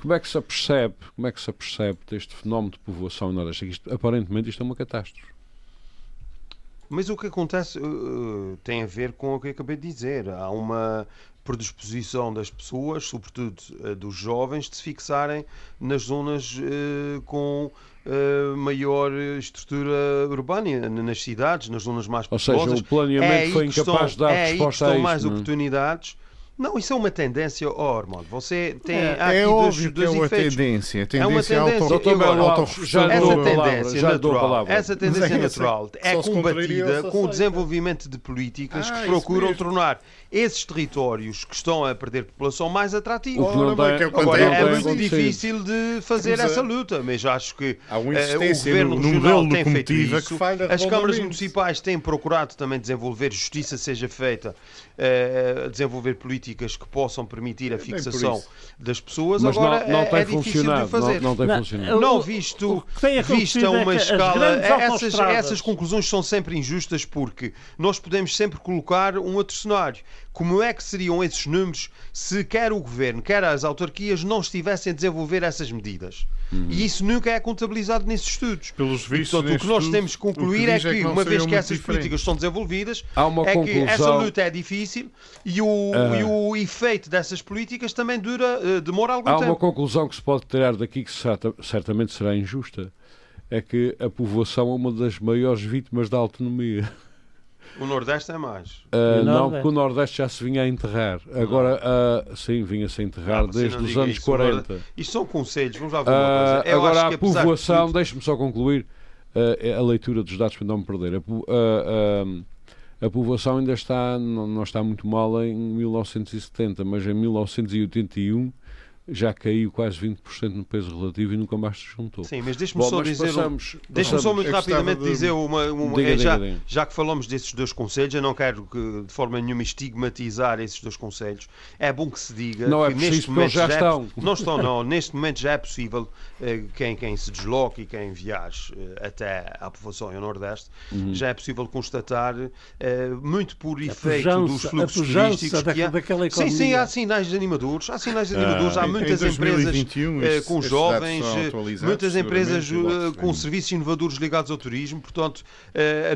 Como é que se apercebe, como é que se apercebe deste fenómeno de povoação Nordeste? É Isto, aparentemente isto é uma catástrofe. Mas o que acontece uh, tem a ver com o que acabei de dizer. Há uma predisposição das pessoas, sobretudo uh, dos jovens, de se fixarem nas zonas uh, com maior estrutura urbana, nas cidades, nas zonas mais populosas. Ou seja, o planeamento é foi incapaz estão, de dar é resposta a isso. mais não? É? oportunidades não, isso é uma tendência, oh, Armando. Você tem. É, é óbvio que é uma efeitos. tendência. É uma tendência. Auto, auto, já essa dou tendência já natural, essa tendência é natural é combatida com o desenvolvimento de políticas Ah, que procuram tornar esses territórios que estão a perder população mais atrativos. Ora bem, é Agora, é muito difícil de fazer é. essa luta, mas acho que eh, o governo no- no regional modelo tem feito isso. As câmaras municipais têm procurado também desenvolver justiça seja feita, eh, desenvolver políticas que possam permitir a por fixação das pessoas. Mas Agora não, não é, tem é difícil de funcionado. o fazer. Não, não tem Não, funcionado. Não visto, o que tem vista acontecido é uma as escala. Essas, essas conclusões são sempre injustas porque nós podemos sempre colocar um outro cenário. Como é que seriam esses números se quer o governo, quer as autarquias não estivessem a desenvolver essas medidas? Uhum. E isso nunca é contabilizado nesses estudos. Pelos E, vistos, portanto, o que nós temos que o que concluir é é que, que não uma vez que essas diferentes. políticas são desenvolvidas, Há uma é que essa conclusão- luta é difícil e o, Ah. e o efeito dessas políticas também dura, eh, demora algum Há uma tempo. conclusão que se pode tirar daqui que certa- certamente será injusta. É que a povoação é uma das maiores vítimas da autonomia. O Nordeste é mais. Ah, o não, porque o Nordeste já se vinha a enterrar. Agora, ah, sim, vinha-se a enterrar Não, você desde não os anos isso. O 40. Isto são conselhos, vamos lá ver uma Ah, coisa. Eu agora, a povoação, tudo- deixe-me só concluir ah, é a leitura dos dados para não me perder. A, ah, ah, a povoação ainda está, não, não está muito mal em 1970, mas em 1981 já caiu quase 20% no peso relativo e nunca mais se juntou. Sim, mas deixe-me só mas dizer. um- passamos, Deixa-me só muito rapidamente de- dizer uma. uma- Diga, é, diga, já, diga. já que falamos desses dois conselhos, eu não quero que, de forma nenhuma estigmatizar esses dois conselhos. É bom que se diga Não é que preciso, neste momento já é estão. poss- não estão, não. Neste momento já é possível eh, quem, quem se desloque e quem viaje eh, até à povoação e ao Nordeste, Uhum. já é possível constatar, eh, muito por efeito pujança- dos fluxos turísticos da- que há. daquela Sim, sim, economia. há sinais animadores. Há sinais animadores. Ah, há em- muitas em empresas 2021 eh, com jovens, eh, muitas empresas eh, com se serviços inovadores ligados ao turismo, portanto,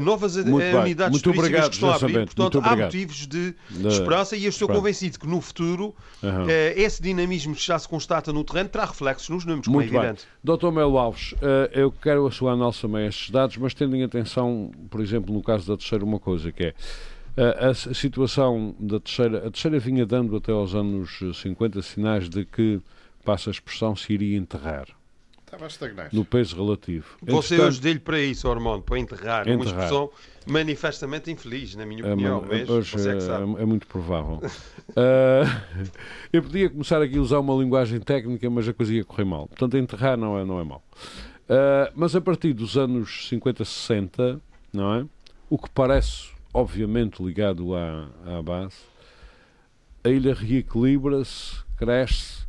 novas bem. unidades turísticas obrigado, que estão a abrir, portanto, há motivos de, esperança e eu estou convencido que no futuro eh, esse dinamismo que já se constata no terreno terá reflexos nos números, como Muito é bem. evidente. Doutor Melo Alves, eu quero a sua análise também a estes dados, mas tendo em atenção, por exemplo, no caso da terceira, uma coisa que é a, a situação da terceira, a terceira vinha dando até aos anos eh, 50 sinais de que, passa a expressão, se iria enterrar Estava a estagnar. no peso relativo. Você Entretanto, hoje dele para isso, Ormond, para enterrar, uma Enterrar. expressão manifestamente infeliz, na minha É, opinião, mas- mas é que é, sabe. é muito provável. Ah, eu podia começar aqui a usar uma linguagem técnica, mas a coisa ia correr mal. Portanto, enterrar não é, não é mal. Ah, mas a partir dos anos 50, 60, não é? O que parece, obviamente, ligado à, à base, a ilha reequilibra-se, cresce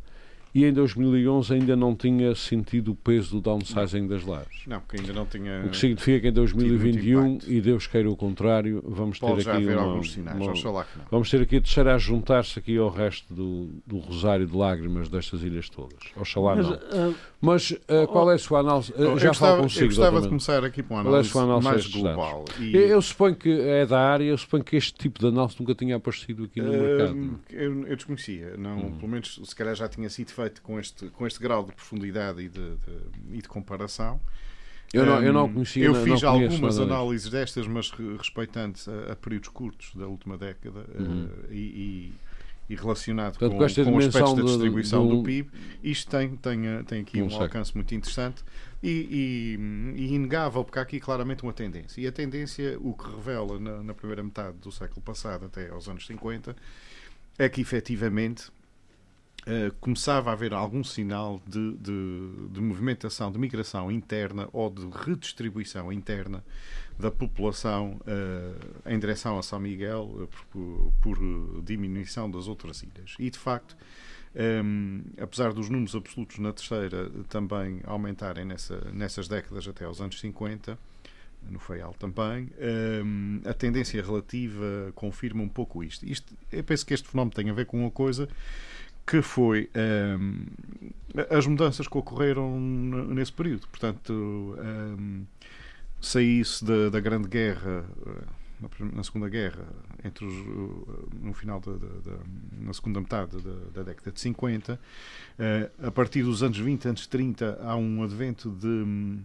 e em 2011 ainda não tinha sentido o peso do downsizing das lajes. Não, porque ainda não tinha. O que significa que em muito 2021, impacto. e Deus queira o contrário, vamos Pode ter já aqui haver uma, alguns sinais. uma- Oxalá que não. Vamos ter aqui a terceira a juntar-se aqui ao resto do, do rosário de lágrimas destas ilhas todas. Oxalá Mas, não. ah, Mas ah, qual é a sua análise? Eu já gostava, falo consigo, eu gostava de começar aqui com uma é a análise, sua análise mais global. E, Eu, eu suponho que é da área, eu suponho que este tipo de análise nunca tinha aparecido aqui no mercado. Eu, eu desconhecia, não, Hum. pelo menos se calhar já tinha sido feito com este, com este grau de profundidade e de, de- e de comparação. Eu não, eu não conhecia, Eu fiz não algumas análises destas, mas re- respeitantes a, a períodos curtos da última década Uhum. eh, e, e- relacionado Portanto, com, com com aspectos da distribuição de um- do PIB. Isto tem, tem, eh, tem aqui um sei. alcance muito interessante e, e- e inegável, porque há aqui claramente uma tendência. E a tendência, o que revela na, na primeira metade do século passado, até aos anos 50, é que efetivamente eh, começava a haver algum sinal de, de, de movimentação, de migração interna ou de redistribuição interna da população eh, em direção a São Miguel eh, por, por, diminuição das outras ilhas. E de facto, em, apesar dos números absolutos na terceira também aumentarem nessa, nessas décadas até aos anos 50, no FEAL também, em, a tendência relativa confirma um pouco isto. isto. Eu penso que este fenómeno tem a ver com uma coisa que foi hum, as mudanças que ocorreram nesse período. Portanto, hum, saísse da, da Grande Guerra, na Segunda Guerra, entre os, no final da, da, na segunda metade da, década de 50, a partir dos anos 20, anos 30, há um advento de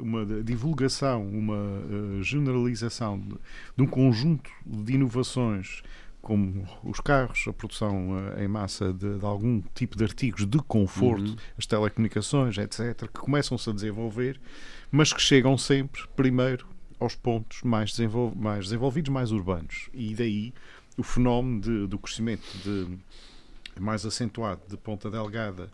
uma divulgação, uma generalização de, de um conjunto de inovações como os carros, a produção em massa de, de, algum tipo de artigos de conforto, uhum. as telecomunicações, etc., que começam-se a desenvolver, mas que chegam sempre primeiro aos pontos mais, desenvol mais desenvolvidos, mais urbanos. E daí o fenómeno de, do crescimento de, mais acentuado de Ponta Delgada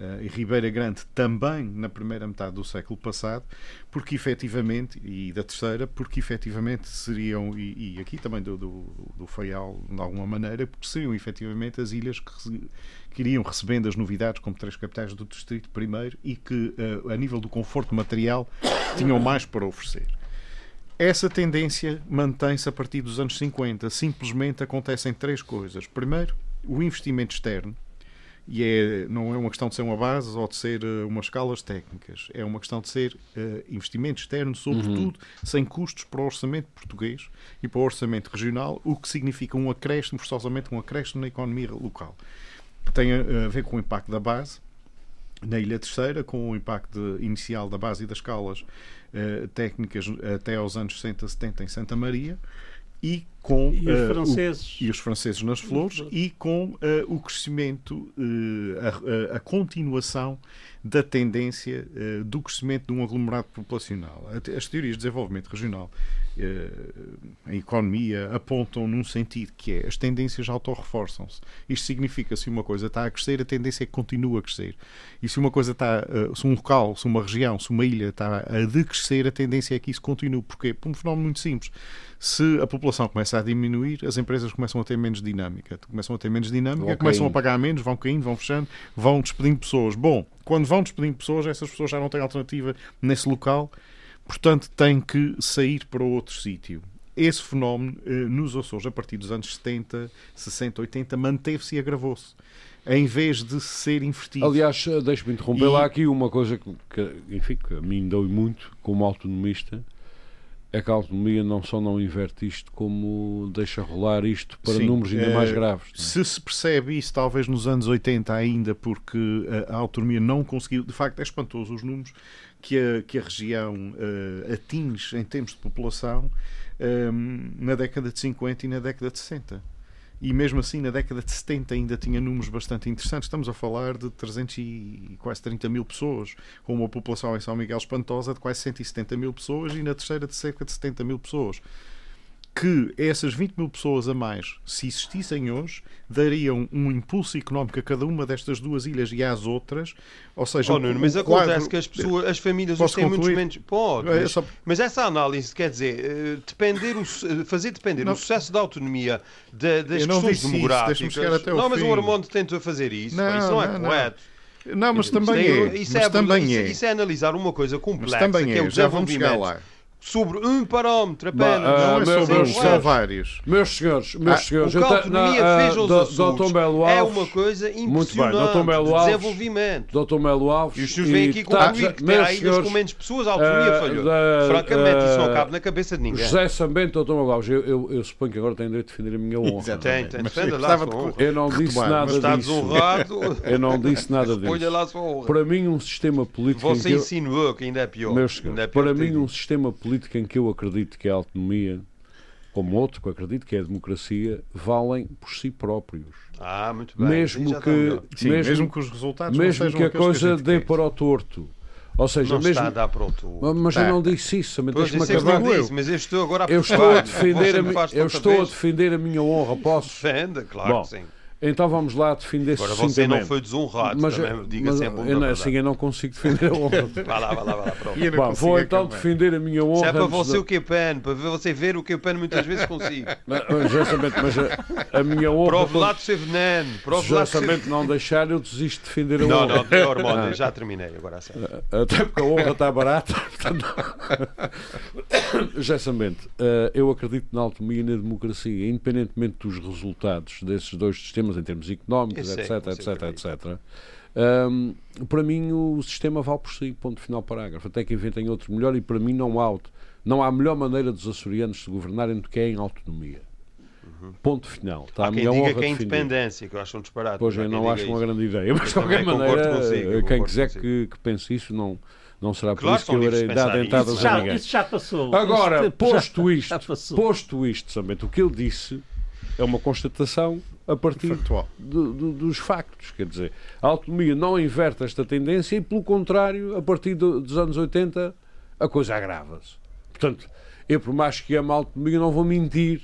uh, e Ribeira Grande também na primeira metade do século passado, porque efetivamente, e da terceira, porque efetivamente seriam, e, e aqui também do, do, do Faial, de alguma maneira, porque seriam efetivamente as ilhas que, que iriam recebendo as novidades como três capitais do distrito primeiro e que, uh, a nível do conforto material, tinham mais para oferecer. Essa tendência mantém-se a partir dos anos 50. Simplesmente acontecem três coisas. Primeiro, o investimento externo, e é, não é uma questão de ser uma base ou de ser uh, umas escalas técnicas, é uma questão de ser uh, investimento externo, sobretudo uhum. sem custos para o orçamento português e para o orçamento regional, o que significa um acréscimo, forçosamente um acréscimo na economia local. Tem a, a ver com o impacto da base, na Ilha Terceira, com o impacto inicial da base e das escalas uh, técnicas até aos anos 60, 70 em Santa Maria, e com e os, uh, franceses. O, e os franceses nas flores e com uh, o crescimento, uh, a, a, continuação da tendência do crescimento de um aglomerado populacional. As teorias de desenvolvimento regional a economia apontam num sentido que é as tendências autorreforçam-se. Isto significa se uma coisa está a crescer, a tendência é que continua a crescer. E se uma coisa está, se um local, se uma região, se uma ilha está a decrescer, a tendência é que isso continue. Porquê? Por um fenómeno muito simples. Se a população começa a diminuir, as empresas começam a ter menos dinâmica. Começam a ter menos dinâmica, começam a pagar menos, vão caindo, vão fechando, vão despedindo pessoas. Bom, quando vão despedindo pessoas, essas pessoas já não têm alternativa nesse local portanto tem que sair para outro sítio. Esse fenómeno eh, nos Açores, a partir dos anos 70, 60, 80, manteve-se e agravou-se em vez de ser invertido. Aliás, eh, deixe-me interromper e... lá aqui uma coisa que, que, enfim, que a mim deu muito como autonomista é que a autonomia não só não inverte isto, como deixa rolar isto para Sim, números ainda é, mais graves. É? Se se percebe isso, talvez nos anos 80 ainda, porque a, a autonomia não conseguiu, de facto é espantoso os números, que a, que a região uh, atinge em termos de população um, ehm, na década de 50 e na década de 60. E mesmo assim, na década de 70 ainda tinha números bastante interessantes. Estamos a falar de 300 e quase 30 mil pessoas, com uma população em São Miguel espantosa de quase 170 mil pessoas e na terceira de cerca de 70 mil pessoas que essas 20 mil pessoas a mais, se existissem hoje, dariam um impulso económico a cada uma destas duas ilhas e às outras. Ou seja, oh, Nuno, mas acontece quadro... que as pessoas, as famílias hoje têm muitos menos. Pode, é, mas, só... mas, essa análise quer dizer eh, depender o, fazer depender não. o sucesso da autonomia da, das questões demográficas. não, mas fim. o Armando tenta fazer isso. Não, isso não, é correto. Não, mas também é. Isso, mas é, também isso, é. isso é analisar uma coisa complexa, mas também que é, é o Já vamos chegar lá sobre um parâmetro apenas. Bah, uh, não é sobre meus, são vários. Meus senhores, meus ah, senhores, o que a autonomia uh, fez aos Açores Belo Alves, é uma coisa impressionante muito bem, Dr. Melo Alves, desenvolvimento. Dr. Melo Alves. E os senhores vêm aqui tá, comigo que terá ilhas com menos pessoas, a autonomia uh, falhou. Da, Francamente, isso não cabe na cabeça de ninguém. José Sambento, Dr. Melo Alves, eu, eu, eu, suponho que agora tem direito de defender a minha honra. Tem, tem, defenda lá a sua honra. Eu não disse nada disso. Eu não disse nada disso. Olha lá a sua honra. Para mim, um sistema político... Você insinuou que ainda é pior. Para mim, um sistema político em que eu acredito que a autonomia, como outro que acredito que é a democracia, valem por si próprios. Ah, muito bem. Mesmo que, Sim, mesmo, mesmo, que os resultados mesmo que a coisa que dê para o torto. Ou seja, não mesmo, está a dar para o torto. Mas eu não disse isso, mas deixa-me acabar. Disse, mas eu estou agora a eu estou a defender a, eu estou a defender a minha honra, posso? Defenda, claro Bom, que sim. Então vamos lá defender Agora você não foi desonrado, mas, também, diga mas, sempre eu, Assim eu não consigo defender a honra. vá lá, vá lá, vá lá. Pronto. vou então também. defender a minha honra. Se é para você o que pen, para você ver o que pen muitas vezes consigo. Exatamente, mas a, a minha honra. Prove lá do seu veneno. Justamente ser... não deixar, eu desisto de defender a honra. Não, não, é hormônio, ah. já terminei agora a Até porque a honra está barata. Justamente, eh, eu acredito na autonomia e na democracia, independentemente dos resultados desses dois sistemas em termos económicos, etc, etc, etc, etc. Um, para mim, o sistema vale por si, ponto final parágrafo. Até que inventem outro melhor, e para mim, não há, não há melhor maneira dos açorianos se governarem do que é em autonomia. Uhum. Ponto final. Está Há a quem diga que é independência, que eu acho um disparate. Pois eu não acho uma grande ideia, mas de qualquer maneira, consigo, quem quiser que, que, pense isso, não, não será por claro, isso que eu irei dar dentadas a ninguém. Isso já passou. Agora, isso posto isto, posto isto, somente o que ele disse é uma constatação a partir do, do, dos factos. Quer dizer, a autonomia não inverte esta tendência e, pelo contrário, a partir do, dos anos 80, a coisa agrava-se. Portanto, eu, por mais que ame a autonomia, não vou mentir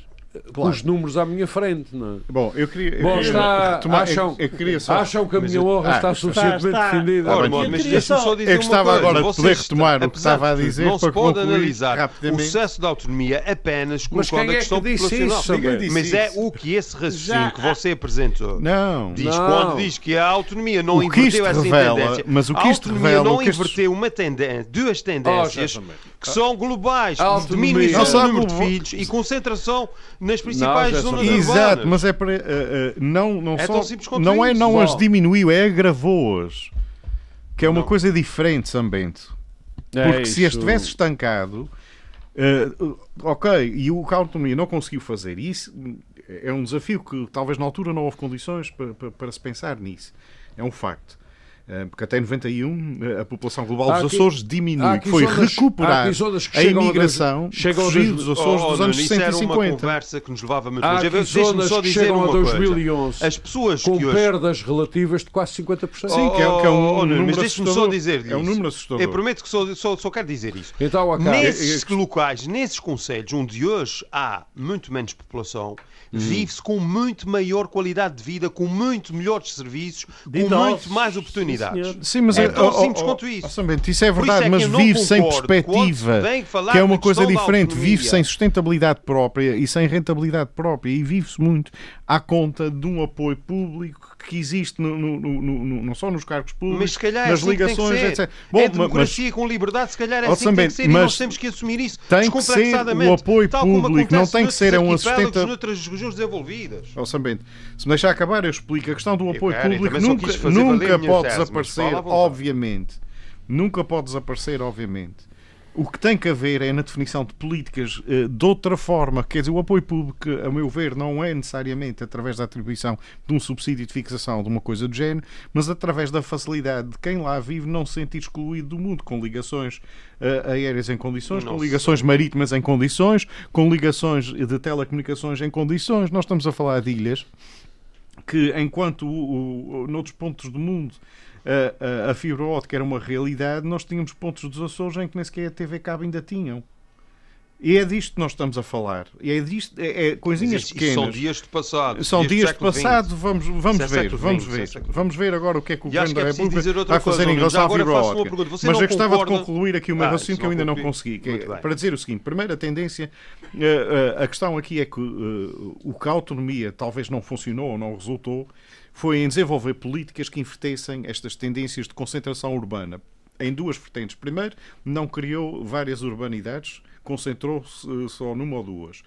claro. os números à minha frente. Não é? Bom, eu queria. Bom, está, tomar, acham, eu, eu queria só... acham que a minha honra ah, está suficientemente está, está. defendida. Ora, bom, mas deixa só dizer eu gostava agora de poder retomar o que estava a dizer. Não se pode analisar o sucesso da autonomia apenas colocando a é questão que populacional. Isso, mas é o que esse raciocínio que você apresentou não, diz não. quando diz que a autonomia não inverteu essa tendência. Mas o que isto revela, não inverteu uma tendência, duas tendências que são globais, diminuição do número de filhos e concentração nas principais zonas Exato, mas é para. Uh, uh, não, não, é só, não é não as diminuiu, é agravou-as. Que é uma não. coisa diferente, Sambento. É Porque se estivesse estancado, uh, ok, e o que a autonomia não conseguiu fazer isso, é um desafio que talvez na altura não houve condições para, para, para se pensar nisso. É um facto. Eh, porque até 91 eh, a população global dos aqui, Açores diminui, foi zonas, recuperar a imigração chegam fugir dos Açores oh, dos anos 60 e 50. uma conversa que nos levava muito longe. Deixa-me só dizer uma 2011, coisa. As pessoas com que hoje... perdas relativas de quase 50%. Sim, que é, que é um, oh, número Mas deixe-me só dizer É um número assustador. Eu prometo que só, só, só quero dizer isso. Então. Nesses locais, nesses conselhos onde hoje há muito menos população, Hum. vive-se com muito maior qualidade de vida, com muito melhores serviços, com muito mais oportunidades. Sim, mas é, é tão oh, simples oh, quanto isso. Oh, isso é verdade, isso é mas vive sem perspectiva, que é uma coisa diferente. Vive sem sustentabilidade própria e sem rentabilidade própria e vive-se muito à conta de um apoio público que existe no, no, no, não só nos cargos públicos, mas calhar nas é assim ligações, etc. Bom, é democracia mas, com liberdade, se calhar é assim que tem que ser, e nós temos que assumir isso tem que ser o apoio público, não tem que ser um assistente... noutras regiões desenvolvidas. Oh, Sambente, se me deixar acabar, eu explico. A questão do apoio público nunca, nunca pode desaparecer, obviamente. Nunca pode desaparecer, obviamente. O que tem que haver é na definição de políticas uh, de outra forma. Quer dizer, o apoio público, a meu ver, não é necessariamente através da atribuição de um subsídio de fixação de uma coisa do género, mas através da facilidade de quem lá vive não se sentir excluído do mundo, com ligações uh, aéreas em condições, Nossa. com ligações marítimas em condições, com ligações de telecomunicações em condições. Nós estamos a falar de ilhas que, enquanto o, o, noutros pontos do mundo a, a, a fibra ótica era uma realidade, nós tínhamos pontos dos Açores em que nem sequer a TV Cabo ainda tinham. E é disto que nós estamos a falar. E é disto, é, é coisinhas isso, pequenas. São dias de passado. São dias, de passado. Vamos, vamos é ver, vamos ver. Vamos ver agora o que é que o Governo da é República vai fazer em relação à fibra ótica. Mas eu gostava concorda... de concluir aqui o meu ah, raciocínio que eu ainda não consegui. É, para dizer o seguinte: primeira tendência, uh, uh, a questão aqui é que uh, o que a autonomia talvez não funcionou ou não resultou foi em desenvolver políticas que invertessem estas tendências de concentração urbana em duas vertentes. Primeiro, não criou várias urbanidades, concentrou-se eh, só numa ou duas.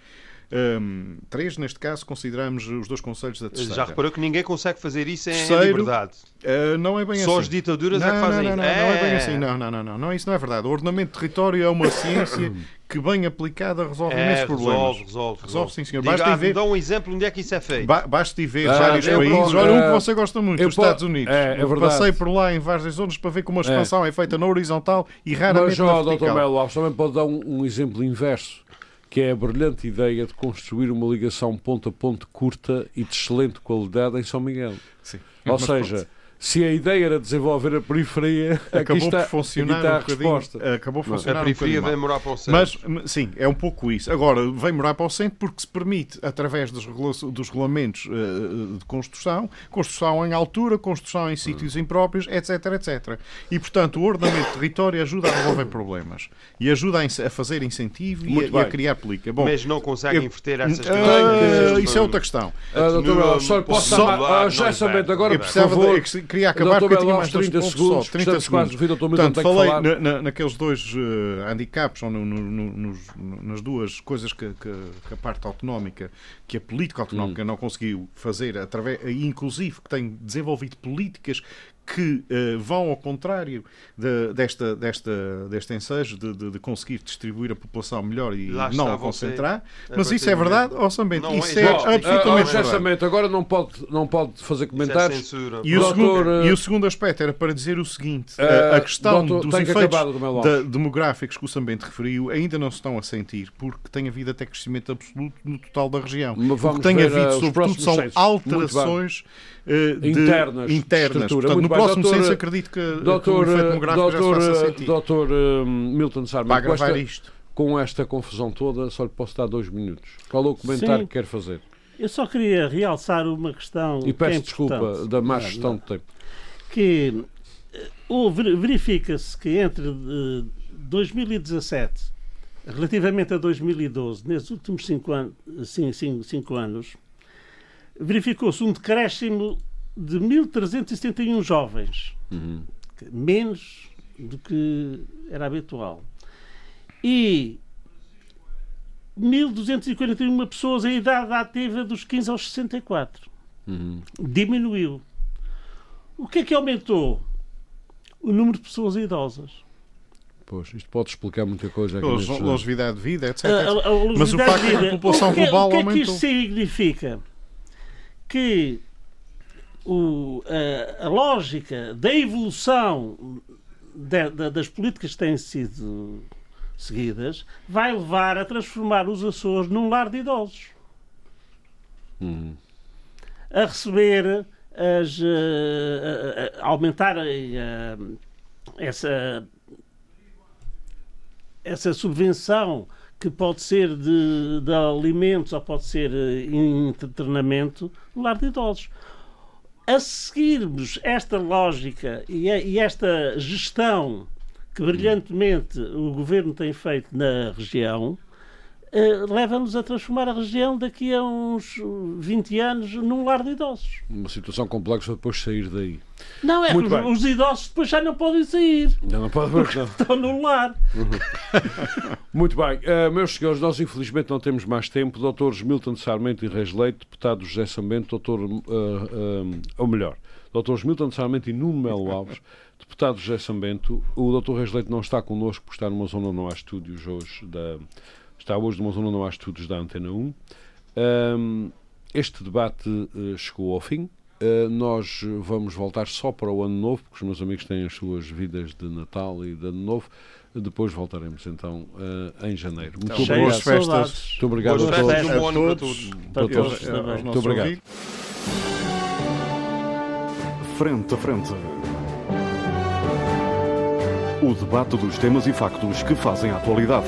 Um, três, neste caso, consideramos os dois conselhos da terceira. Já reparou que ninguém consegue fazer isso em Terceiro, liberdade? Uh, não é bem Só assim. as ditaduras não, é que fazem não, não, não, é... não é bem assim. Não, não, não, não, não. Isso não é verdade. O ordenamento de território é uma ciência que, bem aplicada, resolve é, imensos problemas. Resolve, resolve. Resolve, sim, senhor. Diga, basta ver... Dá um exemplo onde é que isso é feito. Ba basta ver ah, vários países. Olha, um que você gosta muito, os Estados Unidos. É, é verdade. Passei por lá em várias zonas para ver como a expansão é, é feita na horizontal e raramente Mas, na vertical. Dr. Melo Alves também pode dar um, um exemplo inverso que é a brilhante ideia de construir uma ligação ponto a ponto curta e de excelente qualidade em São Miguel. Sim. Ou seja, se a ideia era desenvolver a periferia, acabou está, por funcionar está a resposta. Acabou por funcionar a periferia um vem morar para o centro. Mas, sim, é um pouco isso. Agora, vem morar para o centro porque se permite, através dos, dos regulamentos uh, de construção, construção em altura, construção em sítios hum. impróprios, etc, etc. E, portanto, o ordenamento de território ajuda a resolver problemas e ajuda a, fazer incentivo e a, e a, criar política. Bom, mas não consegue eu, inverter essas uh, Isso é outra questão. Uh, doutor, só posso dar, já sabendo agora, por favor queria acabar porque eu tinha mais 30 segundos. Só, 30 segundos. Portanto, falei na, na, naqueles dois uh, handicaps, ou no, no, nos, nas duas coisas que, que, que, a parte autonómica, que a política autonómica hum. não conseguiu fazer, através, inclusive que tem desenvolvido políticas que uh, vão ao contrário de, desta, desta, deste ensejo de, de, de, conseguir distribuir a população melhor e Lá não a concentrar. Mas isso é verdade, ó oh, Bento, isso é, é absolutamente uh, verdade. Agora não pode, não pode fazer é comentários. É e, o segundo, uh... e o segundo aspecto era para dizer o seguinte: a questão doutor, dos efeitos do demográficos que o Sambente referiu ainda não se estão a sentir, porque tem havido até crescimento absoluto no total da região. o que tem havido, sobretudo, são alterações de, internas, internas. Portanto, próximo doutor, censo acredito que, doutor, que o efeito demográfico doutor, já se faça sentir. Doutor uh, Milton Sarmento, com esta, isto. com esta confusão toda, só lhe posso dar dois minutos. Qual é o comentário Sim. que quer fazer? Eu só queria realçar uma questão. E peço é desculpa da má gestão de tempo. Que uh, verifica-se que entre uh, 2017 relativamente a 2012, nesses últimos cinco, an cinco, cinco, cinco anos, verificou-se um decréscimo de 1.371 jovens, uhum. menos do que era habitual. E 1.241 pessoas em idade ativa dos 15 aos 64. Uhum. Diminuiu. O que é que aumentou? O número de pessoas idosas. Pois, isto pode explicar muita coisa. Aqui neste... Longevidade de vida, etc. A, a, a Mas o facto é que a população global aumentou. O que é que isto significa? Que o, a, a, lógica da evolução de, de, das políticas que têm sido seguidas vai levar a transformar os Açores num lar de idosos. Uhum. A receber as. a, a, a aumentar essa. essa subvenção que pode ser de, de alimentos ou pode ser em eh, treinamento no lar de idosos a seguirmos esta lógica e, e esta gestão que brilhantemente o governo tem feito na região, eh, leva-nos a transformar a região daqui a uns 20 anos num lar de idosos. Uma situação complexa depois de sair daí. Não, é Muito que os, os idosos depois já não podem sair. Já não podem porque estão no lar. Muito bem. Uh, meus senhores, nós infelizmente não temos mais tempo. Doutores Milton Sarmento e Reis Leite, deputado José Sambento, doutor, uh, uh, ou melhor, doutores Milton Sarmento e Nuno Melo Alves, deputado José Sambento. O doutor Reis Leite não está connosco por estar numa zona não há estúdios hoje da... Está hoje numa zona onde não há estúdios da Antena 1. Um, este debate chegou ao fim. Uh, nós vamos voltar só para o Ano Novo, porque os meus amigos têm as suas vidas de Natal e de Ano Novo. Depois voltaremos então uh, em janeiro. Muito então, boas festas. Muito obrigado boas a todos. Um bom ano a todos. Para todos. Muito obrigado. Frente a frente. O debate dos temas e factos que fazem a atualidade.